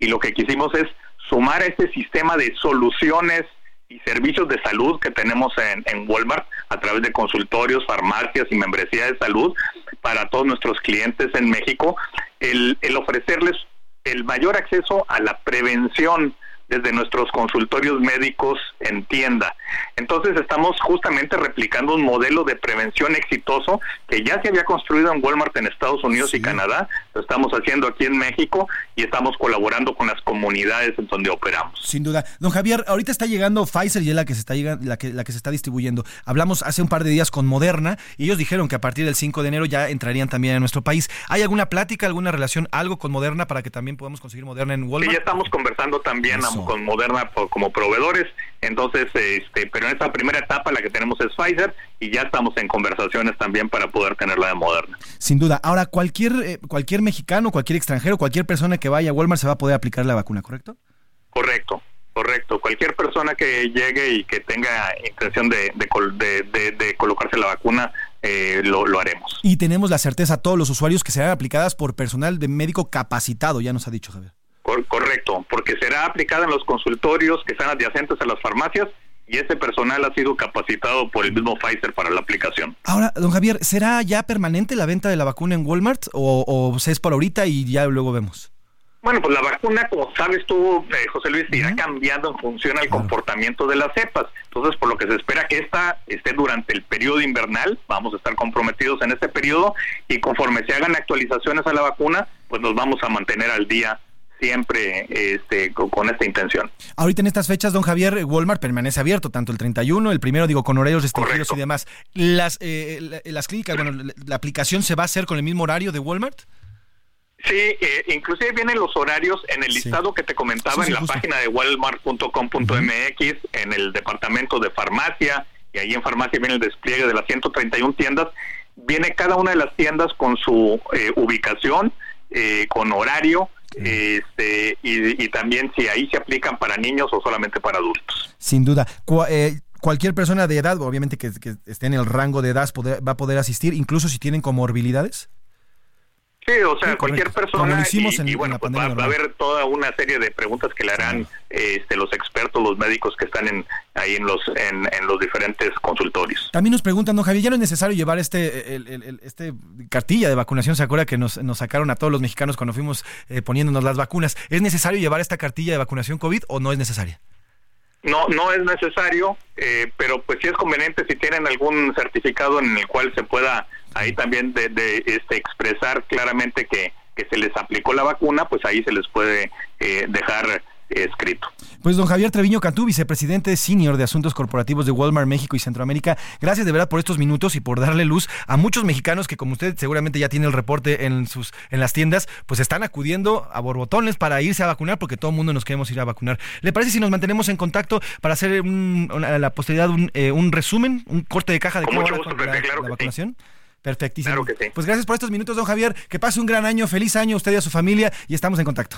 y lo que quisimos es sumar a este sistema de soluciones y servicios de salud que tenemos en, Walmart a través de consultorios, farmacias y membresía de salud para todos nuestros clientes en México, el, el ofrecerles el mayor acceso a la prevención desde nuestros consultorios médicos en tienda. Entonces estamos justamente replicando un modelo de prevención exitoso que ya se había construido en Walmart en Estados Unidos y Canadá, lo estamos haciendo aquí en México y estamos colaborando con las comunidades en donde operamos. Sin duda. Don Javier, ahorita está llegando Pfizer y es la que se está llegando, la que, la que se está distribuyendo. Hablamos hace un par de días con Moderna y ellos dijeron que a partir del 5 de enero ya entrarían también a nuestro país. ¿Hay alguna plática, alguna relación, algo con Moderna para que también podamos conseguir Moderna en Walmart? Sí, ya estamos conversando también con Moderna como proveedores, entonces, este, pero en esta primera etapa la que tenemos es Pfizer y ya estamos en conversaciones también para poder tener la de Moderna. Sin duda. Ahora, cualquier, eh, cualquier mexicano, cualquier extranjero, cualquier persona que vaya a Walmart se va a poder aplicar la vacuna, ¿correcto? Correcto. Correcto. Cualquier persona que llegue y que tenga intención de, de, colocarse la vacuna, eh, lo, lo, haremos. Y tenemos la certeza, todos los usuarios, que serán aplicadas por personal de médico capacitado, ya nos ha dicho Javier. Correcto, porque será aplicada en los consultorios que están adyacentes a las farmacias y ese personal ha sido capacitado por el mismo Pfizer para la aplicación. Ahora, don Javier, ¿será ya permanente la venta de la vacuna en Walmart o, o se es por ahorita y ya luego vemos? Bueno, pues la vacuna, como sabes tú, eh, José Luis, irá cambiando en función al comportamiento de las cepas. Entonces, por lo que se espera que esta esté durante el periodo invernal, vamos a estar comprometidos en este periodo y conforme se hagan actualizaciones a la vacuna, pues nos vamos a mantener al día siempre este, con, esta intención. Ahorita en estas fechas, don Javier, Walmart permanece abierto, tanto el 31, el primero, digo, con horarios restringidos y demás. Las, eh, las clínicas, bueno, la, aplicación se va a hacer con el mismo horario de Walmart? Sí, eh, inclusive vienen los horarios en el listado que te comentaba en la página de walmart.com.mx, en el departamento de farmacia, y ahí en farmacia viene el despliegue de las 131 tiendas. Viene cada una de las tiendas con su eh, ubicación, eh, con horario, este, y, también si ahí se aplican para niños o solamente para adultos. Sin duda. Eh, cualquier persona de edad, obviamente que, esté en el rango de edad, va a poder asistir, incluso si tienen comorbilidades. Sí, o sea, cualquier persona. y, bueno, pues va, a haber toda una serie de preguntas que le harán este, los expertos, los médicos que están en, ahí en los en, los diferentes consultorios. También nos preguntan, ¿no, Javier, ya no es necesario llevar este el, este cartilla de vacunación. ¿Se acuerda que nos, nos sacaron a todos los mexicanos cuando fuimos eh, poniéndonos las vacunas? ¿Es necesario llevar esta cartilla de vacunación COVID o no es necesaria? No, no es necesario, eh, pero pues sí es conveniente si tienen algún certificado en el cual se pueda ahí también de, de este, expresar claramente que, que, se les aplicó la vacuna, pues ahí se les puede eh, dejar escrito. Pues don Javier Treviño Cantú, vicepresidente senior de Asuntos Corporativos de Walmart México y Centroamérica, gracias de verdad por estos minutos y por darle luz a muchos mexicanos que como usted seguramente ya tiene el reporte en sus en las tiendas, pues están acudiendo a borbotones para irse a vacunar porque todo el mundo nos queremos ir a vacunar. ¿Le parece si nos mantenemos en contacto para hacer un, la posteridad un, eh, un resumen, un corte de caja de cómo va la, vacunación? Perfectísimo. Pues gracias por estos minutos, don Javier. Que pase un gran año, feliz año a usted y a su familia y estamos en contacto.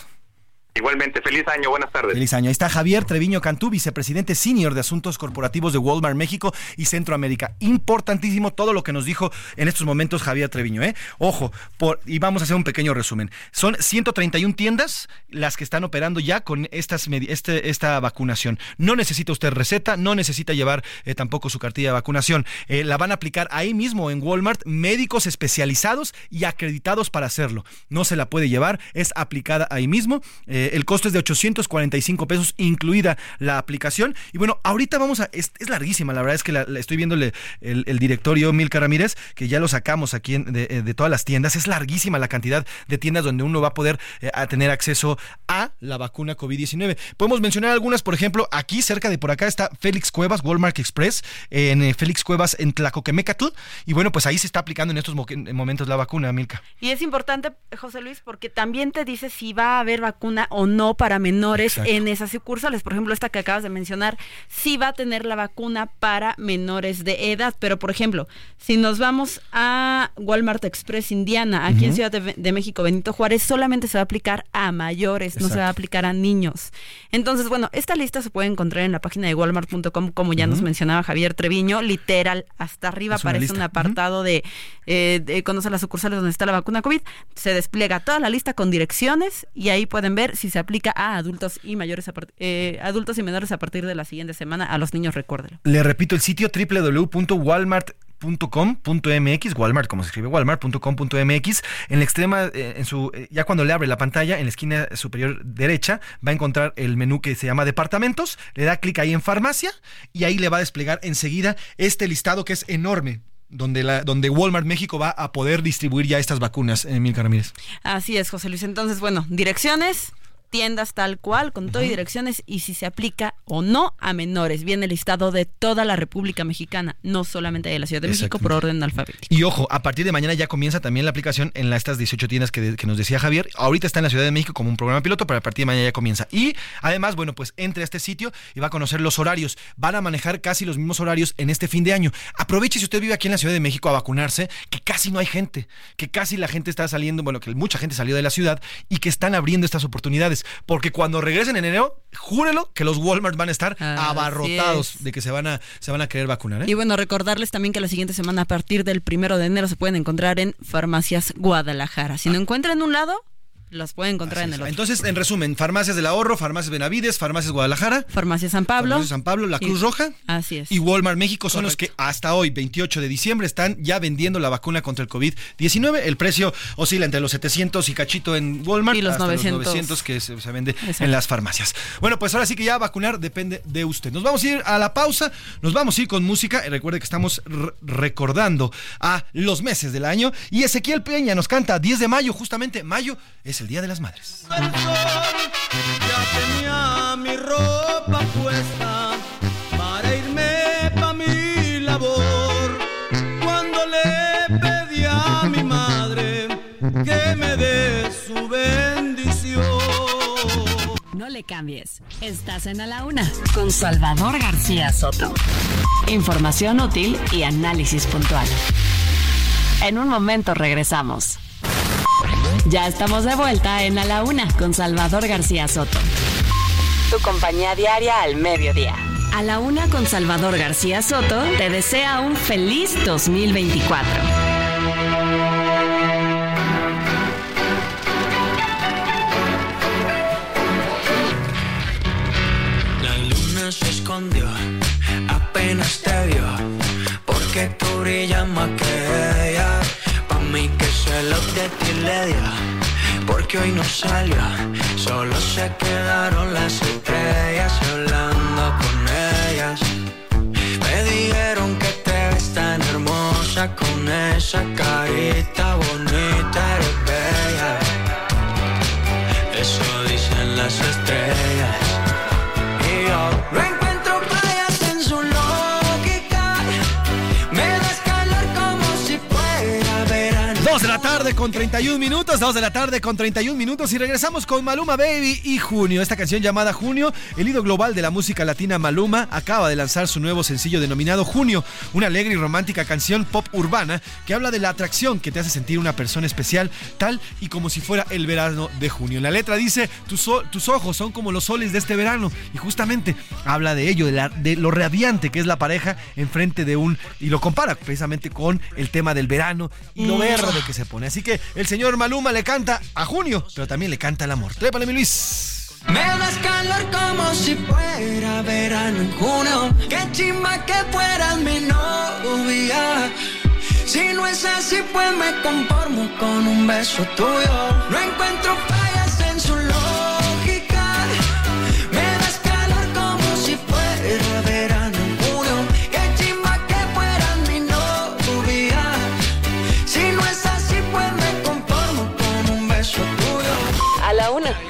Igualmente, feliz año, buenas tardes. Feliz año. Ahí está Javier Treviño Cantú, vicepresidente senior de Asuntos Corporativos de Walmart México y Centroamérica. Importantísimo todo lo que nos dijo en estos momentos Javier Treviño, ¿eh? Ojo, por, y vamos a hacer un pequeño resumen. Son 131 tiendas las que están operando ya con estas, este, esta vacunación. No necesita usted receta, no necesita llevar eh, tampoco su cartilla de vacunación. Eh, la van a aplicar ahí mismo en Walmart médicos especializados y acreditados para hacerlo. No se la puede llevar, es aplicada ahí mismo. Eh, el costo es de 845 pesos, incluida la aplicación. Y bueno, ahorita vamos a. Es, larguísima, la verdad es que la, estoy viéndole el, directorio Milka Ramírez, que ya lo sacamos aquí eh, de, todas las tiendas. Es larguísima la cantidad de tiendas donde uno va a poder eh, tener acceso a la vacuna COVID-19. Podemos mencionar algunas, por ejemplo, aquí cerca de por acá está Félix Cuevas, Walmart Express, en eh, Félix Cuevas en Tlacoquemecatl. Y bueno, pues ahí se está aplicando en estos momentos la vacuna, Milka. Y es importante, José Luis, porque también te dice si va a haber vacuna o no para menores en esas sucursales. Por ejemplo, esta que acabas de mencionar, sí va a tener la vacuna para menores de edad. Pero, por ejemplo, si nos vamos a Walmart Express Indiana, aquí en Ciudad de, México, Benito Juárez, solamente se va a aplicar a mayores, no se va a aplicar a niños. Entonces, bueno, esta lista se puede encontrar en la página de walmart.com, como ya nos mencionaba Javier Treviño, literal, hasta arriba aparece un apartado de, eh, de conocer las sucursales donde está la vacuna COVID. Se despliega toda la lista con direcciones y ahí pueden ver si se aplica a adultos y mayores eh, adultos y menores a partir de la siguiente semana. A los niños, recuérdelo. Le repito el sitio www.walmart.com.mx, Walmart, como se escribe, walmart.com.mx. En la extrema, eh, en su, eh, ya cuando le abre la pantalla, en la esquina superior derecha, va a encontrar el menú que se llama departamentos. Le da clic ahí en farmacia y ahí le va a desplegar enseguida este listado que es enorme donde, la, donde Walmart México va a poder distribuir ya estas vacunas, Emilio Ramírez. Así es, José Luis. Entonces, bueno, direcciones, tiendas tal cual, con todo y direcciones, y si se aplica o no a menores. Viene el listado de toda la República Mexicana, no solamente de la Ciudad de México, por orden alfabético. Y ojo, a partir de mañana ya comienza también la aplicación en las, estas 18 tiendas que, que, nos decía Javier. Ahorita está en la Ciudad de México como un programa piloto, pero a partir de mañana ya comienza. Y además, bueno, pues entre a este sitio y va a conocer los horarios. Van a manejar casi los mismos horarios en este fin de año. Aproveche si usted vive aquí en la Ciudad de México a vacunarse, que casi no hay gente, que casi la gente está saliendo, bueno, que mucha gente salió de la ciudad y que están abriendo estas oportunidades. Porque cuando regresen en enero, júrelo que los Walmart van a estar abarrotados es. de que se van a, se van a querer vacunar. ¿eh? Y bueno, recordarles también que la siguiente semana, a partir del primero de enero, se pueden encontrar en Farmacias Guadalajara. Si no encuentran en un lado, los pueden encontrar en el otro. Entonces, en resumen, Farmacias del Ahorro, Farmacias Benavides, Farmacias Guadalajara, Farmacia San Pablo. Farmacia San Pablo, la Y- Cruz Roja Así es. y Walmart México son los que hasta hoy, 28 de diciembre, están ya vendiendo la vacuna contra el COVID-19. El precio oscila entre los 700 y cachito en Walmart Y los hasta 900. los 900 que se, se vende Exacto. en las farmacias. Bueno, pues ahora sí que ya vacunar depende de usted. Nos vamos a ir a la pausa, nos vamos a ir con música. Recuerde que estamos re- recordando a los meses del año y Ezequiel Peña nos canta 10 de mayo, justamente mayo es el Día de las Madres. Ya tenía mi ropa puesta para irme pa' mi labor. Cuando le pedí a mi madre que me dé su bendición. No le cambies. Estás en A la Una con Salvador García Soto. Información útil y análisis puntual. En un momento regresamos. Ya estamos de vuelta en A la Una con Salvador García Soto. Tu compañía diaria al mediodía. A la Una con Salvador García Soto te desea un feliz 2024. La luna se escondió, apenas te vio, porque tú brillas más que porque hoy no salió, solo se quedaron las estrellas hablando con ellas. Me dijeron que te ves tan hermosa con esa carita bonita, eres bella. Eso dicen las estrellas. Tarde con 31 minutos, 2 de la tarde con 31 minutos y regresamos con Maluma Baby y Junio. Esta canción llamada Junio, el ídolo global de la música latina Maluma acaba de lanzar su nuevo sencillo denominado Junio, una alegre y romántica canción pop urbana que habla de la atracción que te hace sentir una persona especial, tal y como si fuera el verano de junio. La letra dice, tus, ojos son como los soles de este verano y justamente habla de ello, de, la- de lo radiante que es la pareja enfrente de un, y lo compara precisamente con el tema del verano y lo verde que se pone. Así que el señor Maluma le canta a junio, pero también le canta al amor. Trépale, mi Luis. Me das calor como si fuera verano en junio. Qué chimba que fueras mi novia. Si no es así, pues me conformo con un beso tuyo. No encuentro fallas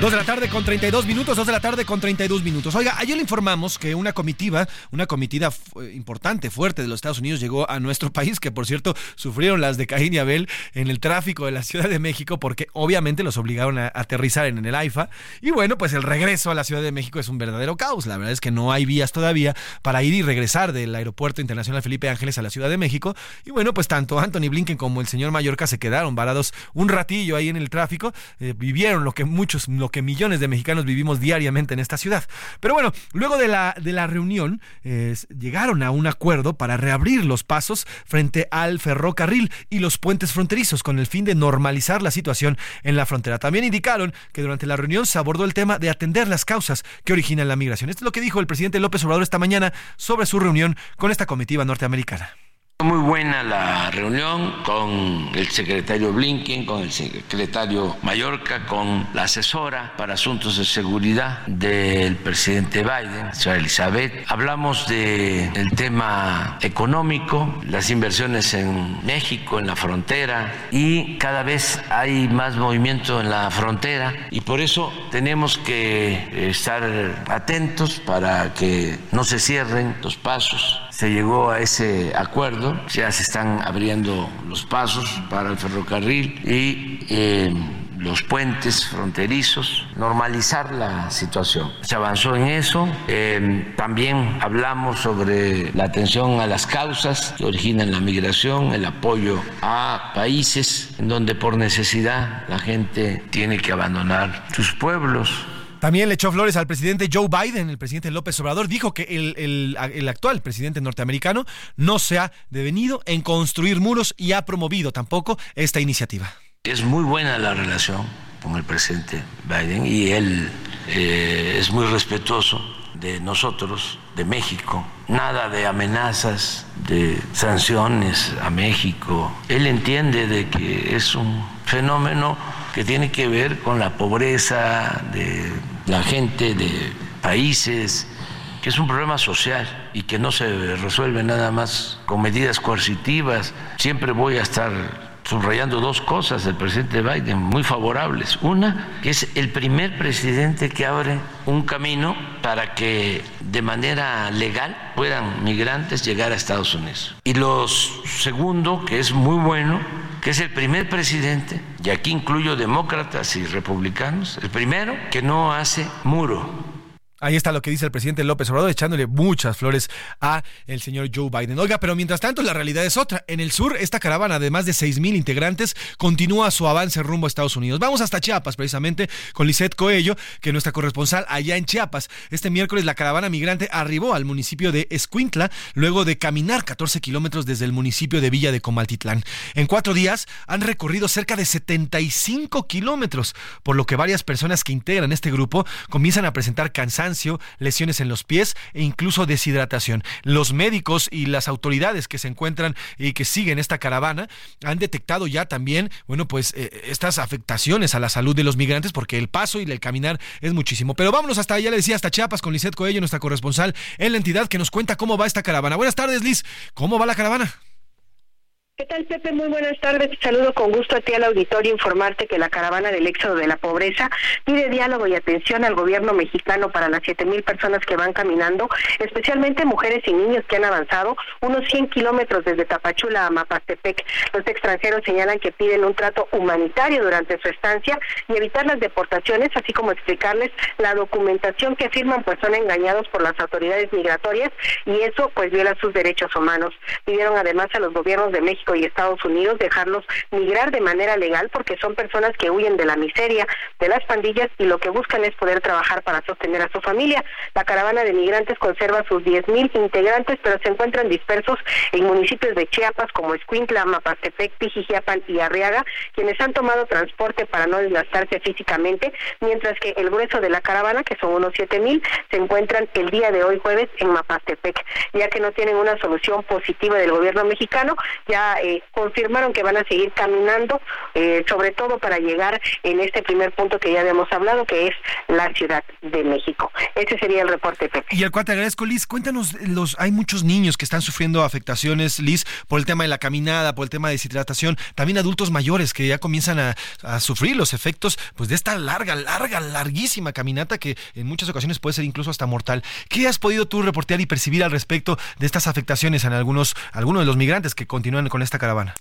2 de la tarde con 32 minutos, 2 de la tarde con 32 minutos. Oiga, ayer le informamos que una comitiva, una comitiva fu- importante, fuerte de los Estados Unidos llegó a nuestro *laughs* país, que por cierto sufrieron las de Caín y Abel en el tráfico de la Ciudad de México, porque obviamente los obligaron a aterrizar en el AIFA. Y bueno, pues el regreso a la Ciudad de México es un verdadero caos. La verdad es que no hay vías todavía para ir y regresar del Aeropuerto Internacional Felipe Ángeles a la Ciudad de México. Y bueno, pues tanto Anthony Blinken como el señor Mallorca se quedaron varados un ratillo ahí en el tráfico, eh, vivieron lo que muchos, lo que millones de mexicanos vivimos diariamente en esta ciudad. Pero bueno, luego de la, de la reunión, eh, llegaron a un acuerdo para reabrir los pasos frente al ferrocarril y los puentes fronterizos con el fin de normalizar la situación en la frontera. También indicaron que durante la reunión se abordó el tema de atender las causas que originan la migración. Esto es lo que dijo el presidente López Obrador esta mañana sobre su reunión con esta comitiva norteamericana. Muy buena la reunión con el secretario Blinken, con el secretario Mallorca, con la asesora para asuntos de seguridad del presidente Biden, señora Elizabeth. Hablamos del el tema económico, las inversiones en México, en la frontera, y cada vez hay más movimiento en la frontera, y por eso tenemos que estar atentos para que no se cierren los pasos se llegó a ese acuerdo, ya se están abriendo los pasos para el ferrocarril y eh, los puentes fronterizos, normalizar la situación. Se avanzó en eso. Eh, también hablamos sobre la atención a las causas que originan la migración, el apoyo a países en donde por necesidad la gente tiene que abandonar sus pueblos también le echó flores al presidente Joe Biden, el presidente López Obrador, dijo que el, actual presidente norteamericano no se ha devenido en construir muros y ha promovido tampoco esta iniciativa. Es muy buena la relación con el presidente Biden y él eh, es muy respetuoso de nosotros, de México. Nada de amenazas, de sanciones a México. Él entiende de que es un fenómeno que tiene que ver con la pobreza de la gente de países, que es un problema social y que no se resuelve nada más con medidas coercitivas. Siempre voy a estar subrayando dos cosas del presidente Biden muy favorables. Una, que es el primer presidente que abre un camino para que de manera legal puedan migrantes llegar a Estados Unidos. Y lo segundo, que es muy bueno, que es el primer presidente, y aquí incluyo demócratas y republicanos, el primero que no hace muro Ahí está lo que dice el presidente López Obrador, echándole muchas flores a el señor Joe Biden. Oiga, pero mientras tanto la realidad es otra. En el sur, esta caravana de más de mil integrantes continúa su avance rumbo a Estados Unidos. Vamos hasta Chiapas, precisamente, con Lisette Coello, que es nuestra corresponsal allá en Chiapas. Este miércoles la caravana migrante arribó al municipio de Escuintla, luego de caminar 14 kilómetros desde el municipio de Villa de Comaltitlán. En cuatro días han recorrido cerca de 75 kilómetros, por lo que varias personas que integran este grupo comienzan a presentar cansancio lesiones en los pies e incluso deshidratación. Los médicos y las autoridades que se encuentran y que siguen esta caravana han detectado ya también, bueno, pues eh, estas afectaciones a la salud de los migrantes porque el paso y el caminar es muchísimo. Pero vámonos hasta allá, le decía, hasta Chiapas con Lizeth Coello, nuestra corresponsal en la entidad que nos cuenta cómo va esta caravana. Buenas tardes, Liz. ¿Cómo va la caravana? ¿Qué tal, Pepe? Muy buenas tardes. Saludo con gusto a ti al auditorio informarte que la caravana del éxodo de la pobreza pide diálogo y atención al gobierno mexicano para las siete mil personas que van caminando, especialmente mujeres y niños que han avanzado unos 100 kilómetros desde Tapachula a Mapastepec. Los extranjeros señalan que piden un trato humanitario durante su estancia y evitar las deportaciones, así como explicarles la documentación que afirman pues son engañados por las autoridades migratorias y eso pues viola sus derechos humanos. Pidieron además a los gobiernos de México y Estados Unidos, dejarlos migrar de manera legal porque son personas que huyen de la miseria, de las pandillas y lo que buscan es poder trabajar para sostener a su familia. La caravana de migrantes conserva sus 10.000 integrantes, pero se encuentran dispersos en municipios de Chiapas como Escuintla, Mapastepec, Pijijiapan y Arriaga, quienes han tomado transporte para no desgastarse físicamente, mientras que el grueso de la caravana, que son unos 7.000, se encuentran el día de hoy jueves en Mapastepec, ya que no tienen una solución positiva del gobierno mexicano, ya eh, confirmaron que van a seguir caminando, eh, sobre todo para llegar en este primer punto que ya habíamos hablado, que es la Ciudad de México. Ese sería el reporte, Pepe. Y al cual te agradezco, Liz. Cuéntanos, hay muchos niños que están sufriendo afectaciones, Liz, por el tema de la caminada, por el tema de deshidratación, también adultos mayores que ya comienzan a, sufrir los efectos pues de esta larga, larga, larguísima caminata que en muchas ocasiones puede ser incluso hasta mortal. ¿Qué has podido tú reportear y percibir al respecto de estas afectaciones en algunos, algunos de los migrantes que continúan con esta caravana?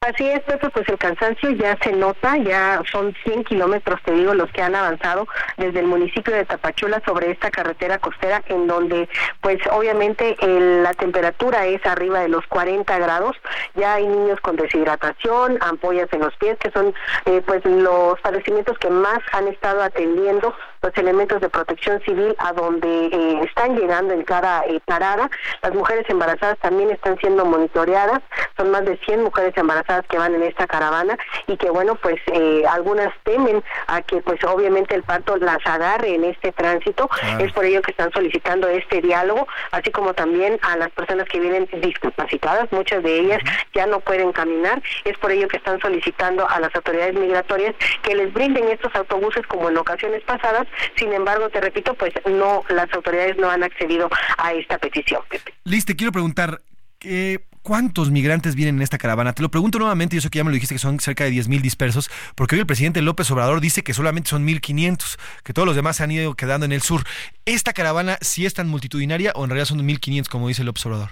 Así es, Pepe, pues el cansancio ya se nota, ya son 100 kilómetros, te digo, los que han avanzado desde el municipio de Tapachula sobre esta carretera costera, en donde, pues obviamente la temperatura es arriba de los 40 grados, ya hay niños con deshidratación, ampollas en los pies, que son eh, pues los padecimientos que más han estado atendiendo los elementos de protección civil a donde eh, están llegando en cada eh, parada. Las mujeres embarazadas también están siendo monitoreadas, son más de 100 mujeres embarazadas que van en esta caravana y que bueno, pues eh, algunas temen a que pues obviamente el parto las agarre en este tránsito, es por ello que están solicitando este diálogo, así como también a las personas que vienen discapacitadas, muchas de ellas ya no pueden caminar, es por ello que están solicitando a las autoridades migratorias que les brinden estos autobuses como en ocasiones pasadas, sin embargo, te repito, pues no, las autoridades no han accedido a esta petición. Liz, te quiero preguntar, eh, ¿Cuántos migrantes vienen en esta caravana? Te lo pregunto nuevamente, yo sé que ya me lo dijiste que son cerca de 10.000 dispersos, porque hoy el presidente López Obrador dice que solamente son 1.500, que todos los demás se han ido quedando en el sur. ¿Esta caravana sí es tan multitudinaria o en realidad son 1.500 como dice López Obrador?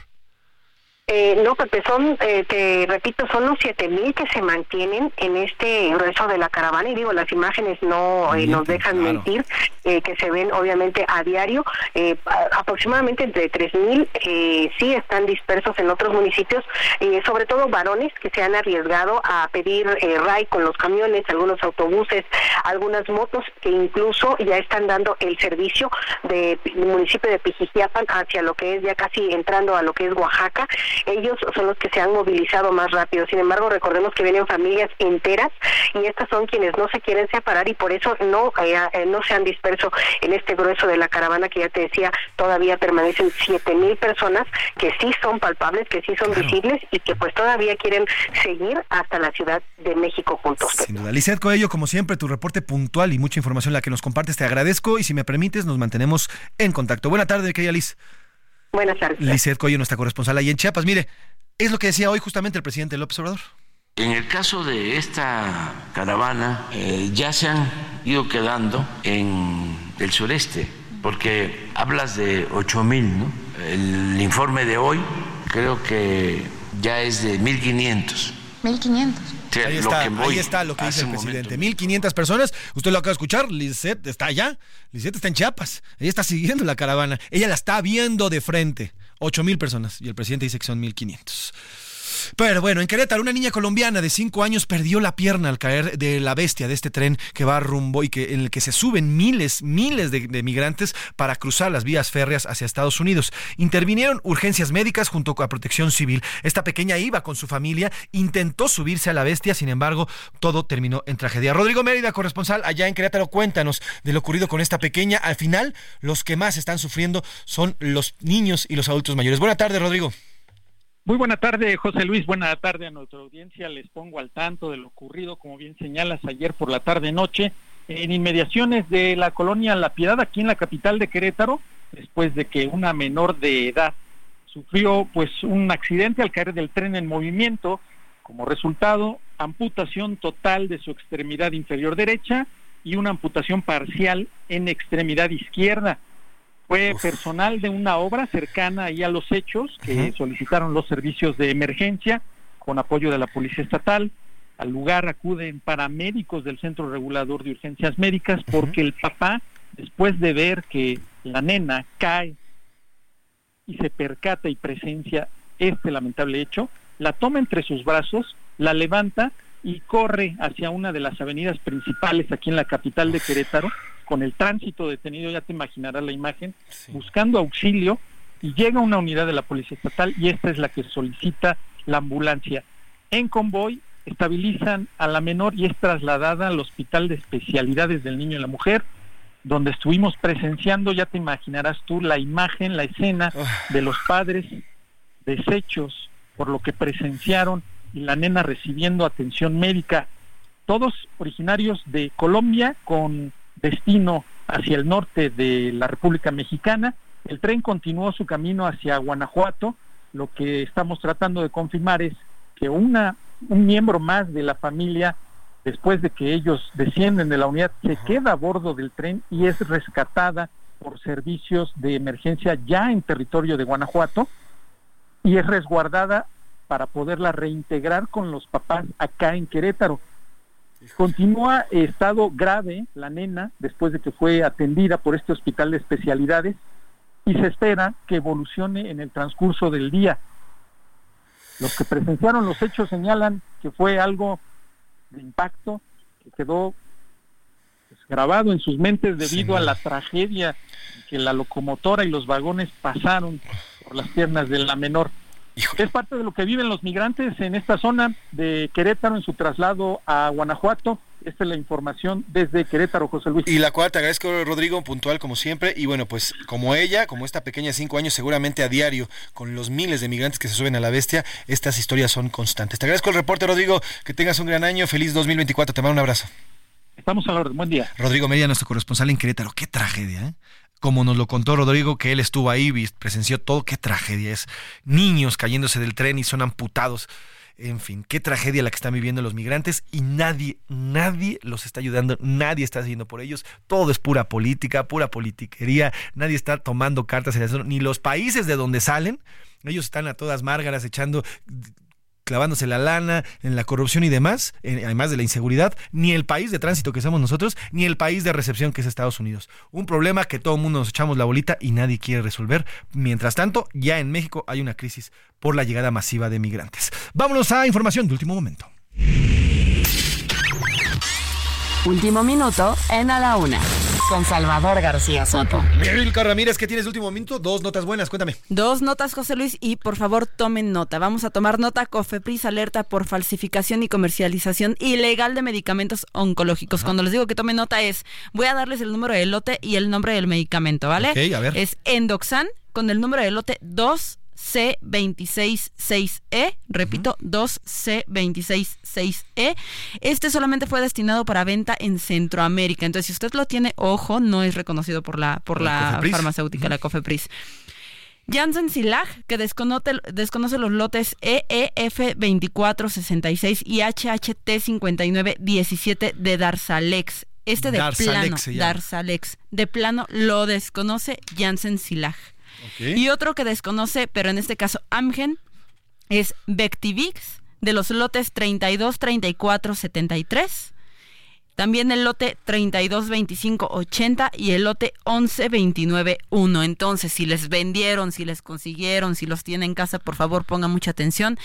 Eh, no, Pepe, son, eh, te repito, son los siete mil que se mantienen en este grueso de la caravana y digo, las imágenes no eh, nos dejan mentir, eh, que se ven obviamente a diario, eh, aproximadamente entre tres mil sí están dispersos en otros municipios, sobre todo varones que se han arriesgado a pedir RAI con los camiones, algunos autobuses, algunas motos que incluso ya están dando el servicio del municipio de Pijijiapan hacia lo que es ya casi entrando a lo que es Oaxaca ellos son los que se han movilizado más rápido. Sin embargo, recordemos que vienen familias enteras y estas son quienes no se quieren separar y por eso no, eh, eh, no se han disperso en este grueso de la caravana que ya te decía, todavía permanecen siete mil personas que sí son palpables, que sí son visibles y que pues todavía quieren seguir hasta la Ciudad de México juntos. Sin duda. Lizeth Coello, como siempre, tu reporte puntual y mucha información la que nos compartes, te agradezco y si me permites nos mantenemos en contacto. Buena tarde, querida Liz. Buenas tardes. Lizeth Coyo, nuestra corresponsal ahí en Chiapas. Mire, es lo que decía hoy justamente el presidente López Obrador. En el caso de esta caravana, eh, ya se han ido quedando en el sureste, porque hablas de 8 mil, ¿no? El informe de hoy creo que ya es de 1.500. 1.500. Sí, ahí, está, que ahí está lo que dice el presidente. 1.500 personas. Usted lo acaba de escuchar. Lisette está allá. Lisette está en Chiapas. Ella está siguiendo la caravana. Ella la está viendo de frente. 8.000 personas. Y el presidente dice que son 1.500. Pero bueno, en Querétaro, una niña colombiana de 5 años perdió la pierna al caer de la bestia de este tren que va rumbo y que, en el que se suben miles, miles de, migrantes para cruzar las vías férreas hacia Estados Unidos. Intervinieron urgencias médicas junto con la protección civil. Esta pequeña iba con su familia, intentó subirse a la bestia, sin embargo, todo terminó en tragedia. Rodrigo Mérida, corresponsal allá en Querétaro, cuéntanos de lo ocurrido con esta pequeña. Al final, los que más están sufriendo son los niños y los adultos mayores. Buenas tardes, Rodrigo. Muy buena tarde, José Luis. Buena tarde a nuestra audiencia. Les pongo al tanto de lo ocurrido, como bien señalas, ayer por la tarde-noche, en inmediaciones de la colonia La Piedad, aquí en la capital de Querétaro, después de que una menor de edad sufrió pues un accidente al caer del tren en movimiento. Como resultado, amputación total de su extremidad inferior derecha y una amputación parcial en extremidad izquierda fue personal de una obra cercana ahí a los hechos que solicitaron los servicios de emergencia con apoyo de la Policía Estatal. Al lugar acuden paramédicos del Centro Regulador de Urgencias Médicas porque el papá, después de ver que la nena cae y se percata y presencia este lamentable hecho, la toma entre sus brazos, la levanta y corre hacia una de las avenidas principales aquí en la capital de Querétaro con el tránsito detenido, ya te imaginarás la imagen, buscando auxilio y llega una unidad de la Policía Estatal y esta es la que solicita la ambulancia. En convoy estabilizan a la menor y es trasladada al Hospital de Especialidades del Niño y la Mujer, donde estuvimos presenciando, ya te imaginarás tú, la imagen, la escena de los padres deshechos por lo que presenciaron y la nena recibiendo atención médica, todos originarios de Colombia con destino hacia el norte de la República Mexicana. El tren continuó su camino hacia Guanajuato. Lo que estamos tratando de confirmar es que una, un miembro más de la familia, después de que ellos descienden de la unidad, se queda a bordo del tren y es rescatada por servicios de emergencia ya en territorio de Guanajuato y es resguardada para poderla reintegrar con los papás acá en Querétaro. Continúa estado grave la nena después de que fue atendida por este hospital de especialidades y se espera que evolucione en el transcurso del día. Los que presenciaron los hechos señalan que fue algo de impacto que quedó pues, grabado en sus mentes debido a la tragedia que la locomotora y los vagones pasaron por las piernas de la menor. Es parte de lo que viven los migrantes en esta zona de Querétaro en su traslado a Guanajuato. Esta es la información desde Querétaro, José Luis. Y la cual te agradezco, Rodrigo, puntual como siempre. Y bueno, pues como ella, como esta pequeña de cinco años, seguramente a diario, con los miles de migrantes que se suben a la bestia, estas historias son constantes. Te agradezco el reporte, Rodrigo. Que tengas un gran año. Feliz 2024. Te mando un abrazo. Estamos a la orden. Buen día. Rodrigo Media, nuestro corresponsal en Querétaro. Qué tragedia, ¿eh? Como nos lo contó Rodrigo, que él estuvo ahí, presenció todo. Qué tragedia es. Niños cayéndose del tren y son amputados. En fin, qué tragedia la que están viviendo los migrantes y nadie, nadie los está ayudando, nadie está haciendo por ellos. Todo es pura política, pura politiquería, nadie está tomando cartas en el ni los países de donde salen. Ellos están a todas márgaras echando clavándose la lana en la corrupción y demás, además de la inseguridad, ni el país de tránsito que somos nosotros, ni el país de recepción que es Estados Unidos. Un problema que todo el mundo nos echamos la bolita y nadie quiere resolver. Mientras tanto, ya en México hay una crisis por la llegada masiva de migrantes. Vámonos a información de último momento. Último minuto en A la Una con Salvador García Soto. Mirilka Ramírez, ¿qué tienes de último minuto? Dos notas buenas, cuéntame. Dos notas, José Luis, y por favor tomen nota. Vamos a tomar nota. Cofepris alerta por falsificación y comercialización ilegal de medicamentos oncológicos. Cuando les digo que tomen nota es, voy a darles el número de lote y el nombre del medicamento, ¿vale? Ok, a ver. Es Endoxan con el número de lote 2 C266E, repito, 2C266E. Este solamente fue destinado para venta en Centroamérica. Entonces, si usted lo tiene, ojo, no es reconocido por la, por la, farmacéutica, la Cofepris. Janssen Silag, que desconoce, desconoce los lotes EEF2466 y HHT5917 de Darzalex. Este de plano, Darzalex, de plano lo desconoce Janssen Silag. Y otro que desconoce, pero en este caso Amgen, es Vectivix de los lotes 32, 34, 73. También el lote 32, 25, 80 y el lote 11, 29, 1. Entonces, si les vendieron, si les consiguieron, si los tienen en casa, por favor pongan mucha atención.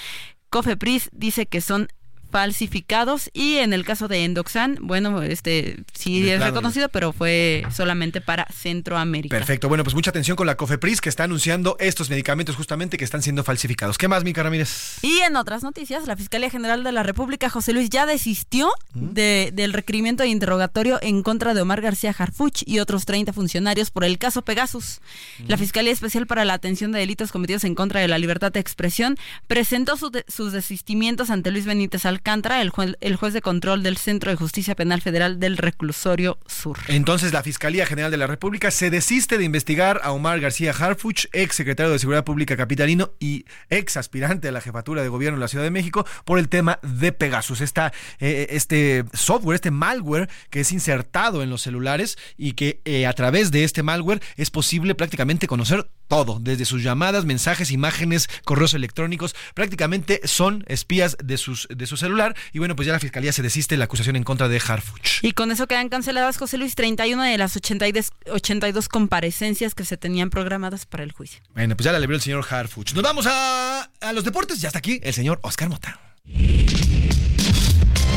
Cofepris dice que son falsificados y en el caso de Endoxan, bueno, este sí es reconocido, pero fue solamente para Centroamérica. Perfecto, bueno, pues mucha atención con la COFEPRIS que está anunciando estos medicamentos justamente que están siendo falsificados. ¿Qué más, Mica Ramírez? Y en otras noticias, la Fiscalía General de la República, José Luis, ya desistió ¿Mm? de, del requerimiento de interrogatorio en contra de Omar García Harfuch y otros 30 funcionarios por el caso Pegasus. ¿Mm? La Fiscalía Especial para la Atención de Delitos Cometidos en contra de la Libertad de Expresión presentó sus desistimientos ante Luis Benítez Alcántara Alcántara, el juez, de control del Centro de Justicia Penal Federal del Reclusorio Sur. Entonces, la Fiscalía General de la República se desiste de investigar a Omar García Harfuch, ex secretario de Seguridad Pública capitalino y ex aspirante a la jefatura de gobierno de la Ciudad de México, por el tema de Pegasus. Esta, eh, este software, este malware que es insertado en los celulares y que eh, a través de este malware es posible prácticamente conocer todo, desde sus llamadas, mensajes, imágenes, correos electrónicos, prácticamente son espías de, sus, de su celular. Y bueno, pues ya la fiscalía se desiste la acusación en contra de Harfuch. Y con eso quedan canceladas, José Luis, 31 de las 82, 82 comparecencias que se tenían programadas para el juicio. Bueno, pues ya la libró el señor Harfuch. Nos vamos a, a los deportes. Ya está aquí el señor Oscar Mota.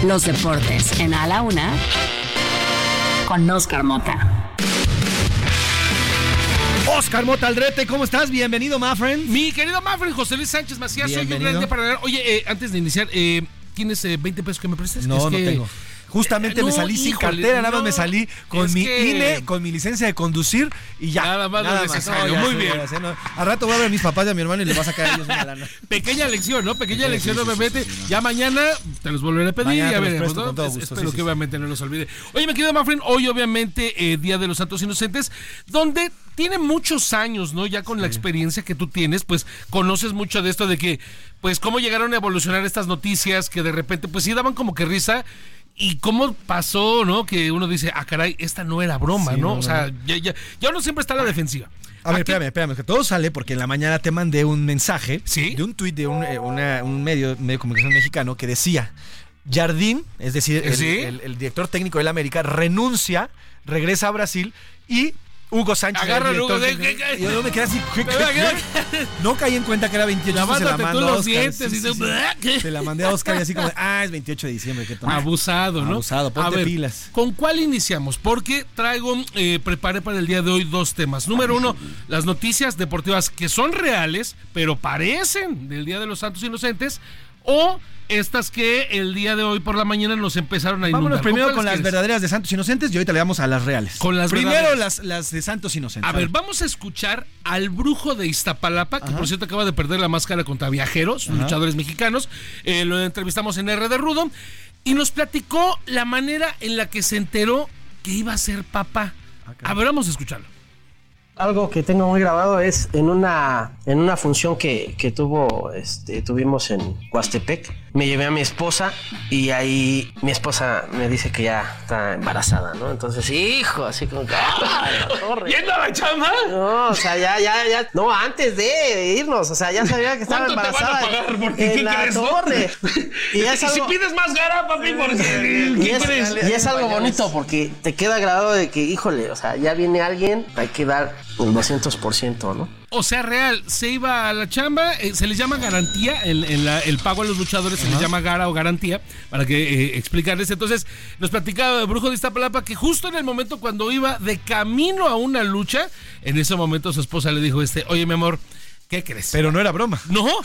Los deportes en A la Una con Oscar Mota. Oscar Mota Aldrete, ¿cómo estás? Bienvenido, my friend. Mi querido my José Luis Sánchez Macías, soy un gran día para. Oye, eh, antes de iniciar, eh, ¿tienes 20 eh, pesos que me prestes? No, no tengo. Justamente me salí sin cartera, nada más me salí con mi INE, con mi licencia de conducir y ya. Nada más lo necesario. Muy bien. Al rato voy a ver a mis papás y a mi hermano y les va a sacar a ellos una lana. *laughs* Pequeña lección, ¿no? Pequeña lección, obviamente. Ya mañana te los volveré a pedir. ya veremos, ¿no? Espero que obviamente no los olvide. Oye, me querido Mafren, hoy obviamente eh, Día de los Santos Inocentes, donde tiene muchos años, ¿no? Ya con la experiencia que tú tienes, pues conoces mucho de esto de que, pues, cómo llegaron a evolucionar estas noticias que de repente, pues sí daban como que risa ¿Y cómo pasó, no? Que uno dice, ah, caray, esta no era broma, ¿no? O sea, ya, ya, ya, uno siempre está a la defensiva. A ver, espérame, espérame, que todo sale porque en la mañana te mandé un mensaje de un tuit de un, eh, un medio, medio de comunicación mexicano que decía, Jardín, es decir, el, el, director técnico del América, renuncia, regresa a Brasil y Hugo Sánchez. Agárralo, Hugo. Yo me quedé así. No caí en cuenta que era 28. La se la a. Sí, y sí, sí. Se la mandé a Oscar y así como, ah, es 28 de diciembre. ¿qué? Abusado, ¿no? Abusado, ponte a ver, pilas. ¿Con cuál iniciamos? Porque traigo, eh, preparé para el día de hoy dos temas. Número uno, las noticias deportivas que son reales, pero parecen del Día de los Santos Inocentes. O estas que el día de hoy por la mañana nos empezaron a inundar. Vámonos primero con las quieres? verdaderas de Santos Inocentes y ahorita le damos a las reales. Con las Primero las, las de Santos Inocentes. A ver, vamos a escuchar al brujo de Iztapalapa, que por cierto acaba de perder la máscara contra viajeros, Ajá. luchadores mexicanos. Eh, lo entrevistamos en R de Rudo y nos platicó la manera en la que se enteró que iba a ser papá. A ver, vamos a escucharlo. Algo que tengo muy grabado es en una, en una función que, que tuvo, este, tuvimos en Huastepec. Me llevé a mi esposa y ahí mi esposa me dice que ya está embarazada, ¿no? Entonces, hijo, así como que. ¡ah, la torre! ¿Yendo a la chamba? No, o sea, ya, ya, ya. No, antes de irnos, o sea, ya sabía que estaba ¿Cuánto te van a embarazada. pagar? Porque, en ¿qué la crees, no? torre. *laughs* Y es si algo- pides más gara, papi, porque... y ¿Qué es, y es algo bonito porque te queda grabado de que, híjole, o sea, ya viene alguien, hay que dar el 200%, ¿no? O sea, real, se iba a la chamba, eh, se les llama garantía, el, el- el pago a los luchadores se les llama gara o garantía, para que eh, explicarles. Entonces, nos platicaba el brujo de Iztapalapa que justo en el momento cuando iba de camino a una lucha, en ese momento su esposa le dijo, este, oye, mi amor, ¿qué crees? Pero no era broma. No, *laughs* o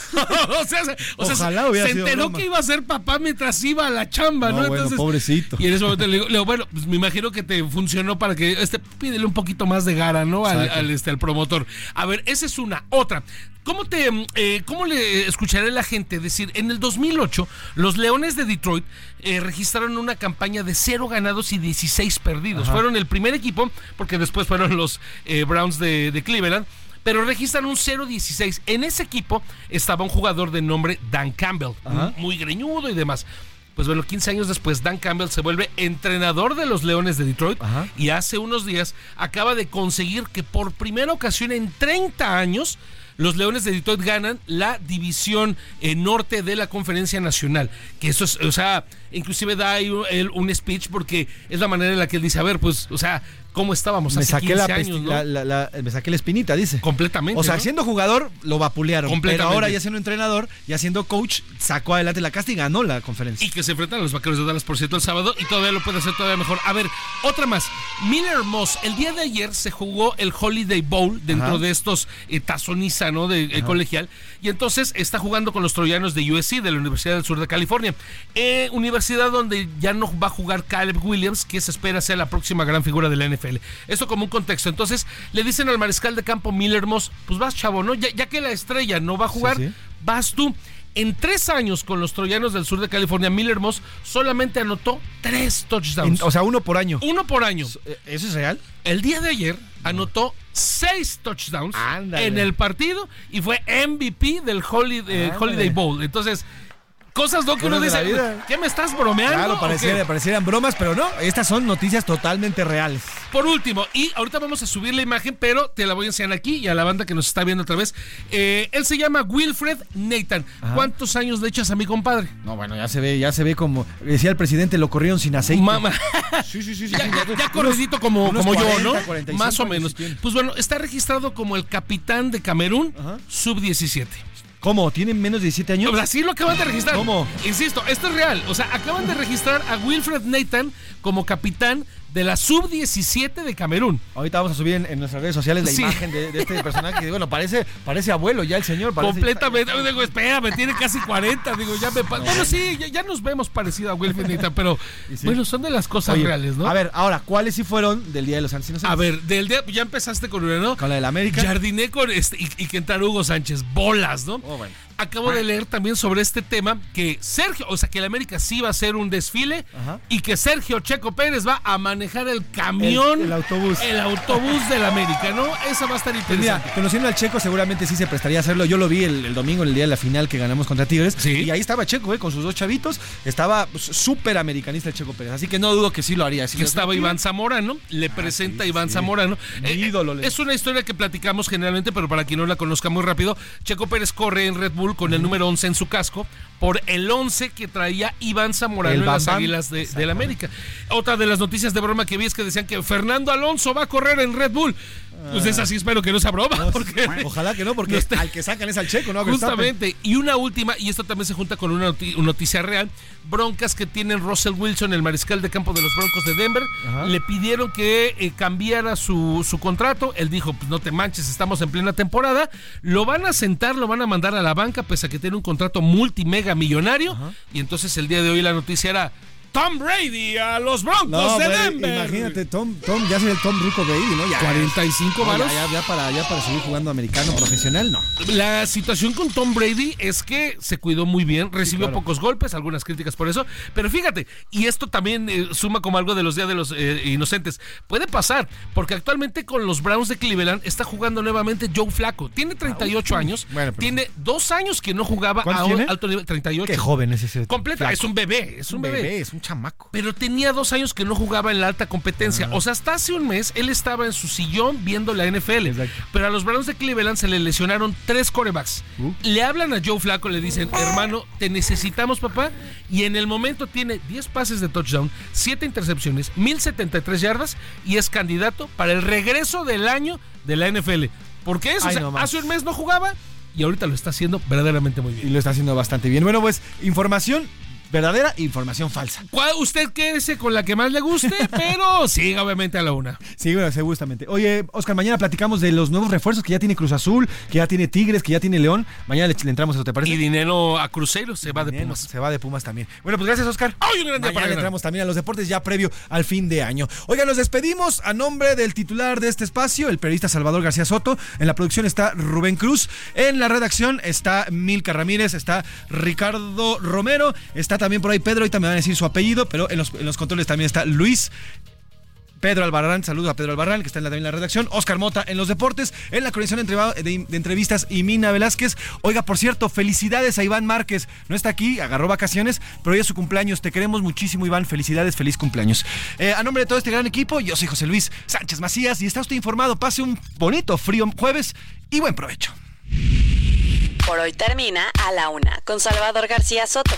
sea, se- o sea, Ojalá hubiera se sido enteró broma. que iba a ser papá mientras iba a la chamba, ¿no? No, bueno, pobrecito. Y en ese momento le digo, le digo, bueno, pues me imagino que te funcionó para que este pídele un poquito más de gara, ¿no? Al, este, al promotor. A ver, esa es una. Otra. ¿Cómo te eh, cómo le escucharé a la gente decir en el 2008 los Leones de Detroit eh, registraron una campaña de cero ganados y 16 perdidos? Ajá. Fueron el primer equipo porque después fueron los eh, Browns de, de Cleveland. Pero registran un 0-16. En ese equipo estaba un jugador de nombre Dan Campbell, Ajá. muy greñudo y demás. Pues bueno, 15 años después, Dan Campbell se vuelve entrenador de los Leones de Detroit y hace unos días acaba de conseguir que por primera ocasión en 30 años los Leones de Detroit ganan la división eh, norte de la Conferencia Nacional. Que eso es, o sea, inclusive da ahí un- un speech porque es la manera en la que él dice, a ver, pues, o sea, ¿cómo estábamos Me hace saqué, 15 la, años, pesti- no? la- la- la- me saqué la espinita, dice. Completamente. O sea, ¿no? siendo jugador, lo vapulearon. Pero Completamente. ahora ya siendo entrenador, ya siendo coach, sacó adelante la casta y ganó la conferencia. Y que se enfrentan a los vaqueros de Dallas, por cierto, el sábado. Y todavía lo puede hacer todavía mejor. A ver, otra más. Miller Moss. El día de ayer se jugó el Holiday Bowl dentro Ajá. de estos eh, tazoniza, ¿no? De eh, colegial. Y entonces está jugando con los troyanos de USC, de la Universidad del Sur de California. Eh, universidad donde ya no va a jugar Caleb Williams, que se espera sea la próxima gran figura de la NFL. Esto como un contexto. Entonces le dicen al mariscal de campo Miller Moss, pues vas, chavo, ¿no? Ya, ya que la estrella no va a jugar, sí. vas tú. En tres años con los troyanos del sur de California, Miller Moss solamente anotó tres touchdowns. En- o sea, uno por año. Uno por año. ¿Eso es real? El día de ayer anotó seis touchdowns en el partido y fue MVP del Holiday, Ándale. Holiday Bowl. Entonces, cosas no que uno dice. ¿qué me estás bromeando? Claro, pareciera- qué?" parecieran bromas, pero no. Estas son noticias totalmente reales. Por último, y ahorita vamos a subir la imagen, pero te la voy a enseñar aquí y a la banda que nos está viendo otra vez. Eh, él se llama Wilfred Nathan. ¿Cuántos años le echas a mi compadre? No, bueno, ya se ve, ya se ve como decía el presidente, lo corrieron sin aceite. Mamá. *laughs* Sí, sí, sí, sí. Ya, ya, unos- ya corridito como, como 40, yo, ¿no? 45 Más o menos. Pues bueno, está registrado como el capitán de Camerún, sub-17. ¿Cómo? ¿Tienen menos de 17 años? Así lo acaban de registrar. ¿Cómo? Insisto, esto es real. O sea, acaban de registrar a Wilfred Nathan como capitán de la sub-17 de Camerún. Ahorita vamos a subir en, en nuestras redes sociales la Sí. imagen de, de este personaje. que, Bueno, parece, parece abuelo ya el señor. Parece, Completamente. Digo, espérame, tiene casi 40. Digo, ya me. pa- Bueno, sí, ya, ya nos vemos parecido a Wilfred Nathan, *laughs* pero sí. bueno, son de las cosas Oye, reales, ¿no? A ver, ahora, ¿cuáles sí fueron del Día de los Santos Inocentes? A ver, del día, ya empezaste con una, ¿no? Con la del América. Jardiné con este y, y que entrara Hugo Sánchez. Bolas, ¿no? Oh, bueno. Acabo de leer también sobre este tema que Sergio, o sea, que el América sí va a hacer un desfile Ajá. y que Sergio Checo Pérez va a manejar el camión, El- el autobús. el autobús del América, ¿no? Esa va a estar Pues interesante. mira, conociendo al Checo seguramente sí se prestaría a hacerlo. Yo lo vi el, el domingo en el día de la final que ganamos contra Tigres. Y ahí estaba Checo, eh, con sus dos chavitos. Estaba pues, súper americanista el Checo Pérez. Así que no dudo que sí lo haría. Si que estaba Iván Zamorano, le presenta a Iván Zamorano. Eh, ídolo, le- es una historia que platicamos generalmente, pero para quien no la conozca muy rápido, Checo Pérez corre en Red Bull Con el número 11 en su casco por el 11 que traía Iván Zamorano en las Águilas de, del América. Otra de las noticias de broma que vi es que decían que Fernando Alonso va a correr en Red Bull. Pues es así, espero que no sea broma. porque ojalá que no, porque al que sacan es al checo, ¿no? Justamente. Y una última, y esto también se junta con una noticia real, broncas que tienen Russell Wilson, el mariscal de campo de los Broncos de Denver. Le pidieron que eh, cambiara su, su, contrato. Él dijo, pues no te manches, estamos en plena temporada. Lo van a sentar, lo van a mandar a la banca, pese a que tiene un contrato multimega millonario. Y entonces el día de hoy la noticia era Tom Brady a los Broncos de Denver. Imagínate, Tom, Tom, ya sería el Tom Rico Brady, ¿no? Ya, 45 varos. ya, para, ya para seguir jugando americano profesional, no. La situación con Tom Brady es que se cuidó muy bien, recibió pocos golpes, algunas críticas por eso, pero fíjate, y esto también eh, suma como algo de los días de los eh, inocentes. Puede pasar, porque actualmente con los Browns de Cleveland está jugando nuevamente Joe Flaco. Tiene 38 años, tiene dos años que no jugaba a alto nivel, 38. Qué joven es ese. Completa, es un bebé, es un, bebé. Es un chamaco. Pero tenía dos años que no jugaba en la alta competencia. Ah. O sea, hasta hace un mes él estaba en su sillón viendo la NFL. Pero a los Browns de Cleveland se le lesionaron tres corebacks. Uh. Le hablan a Joe Flaco, le dicen, hermano, te necesitamos, papá. Y en el momento tiene 10 pases de touchdown, 7 intercepciones, 1073 yardas y es candidato para el regreso del año de la NFL. ¿Por qué eso? hace un mes no jugaba y ahorita lo está haciendo verdaderamente muy bien. Y lo está haciendo bastante bien. Bueno, pues información verdadera información falsa. ¿Cuál, usted quédese con la que más le guste, *laughs* pero siga obviamente a la una. Sí, bueno, seguramente. Oye, Oscar, mañana platicamos de los nuevos refuerzos que ya tiene Cruz Azul, que ya tiene Tigres, que ya tiene León. Mañana le, entramos a eso, ¿te parece? Y dinero a Crucero, se va de Pumas. Se va de Pumas también. Bueno, pues gracias, Oscar. ¡Ay, un gran día mañana le entramos también a los deportes ya previo al fin de año. Oigan, nos despedimos a nombre del titular de este espacio, el periodista Salvador García Soto. En la producción está Rubén Cruz. En la redacción está Milka Ramírez, está Ricardo Romero, está también por ahí Pedro y me van a decir su apellido, pero en los, controles también está Luis. Pedro Albarrán, saludos a Pedro Albarrán, que está en la, también la redacción. Oscar Mota en los deportes, en la coordinación de, de, entrevistas y Mina Velázquez. Oiga, por cierto, felicidades a Iván Márquez. No está aquí, agarró vacaciones, pero hoy es su cumpleaños. Te queremos muchísimo, Iván. Felicidades, feliz cumpleaños. Eh, a nombre de todo este gran equipo, yo soy José Luis Sánchez Macías y está usted informado. Pase un bonito, frío jueves y buen provecho. Por hoy termina a la una con Salvador García Soto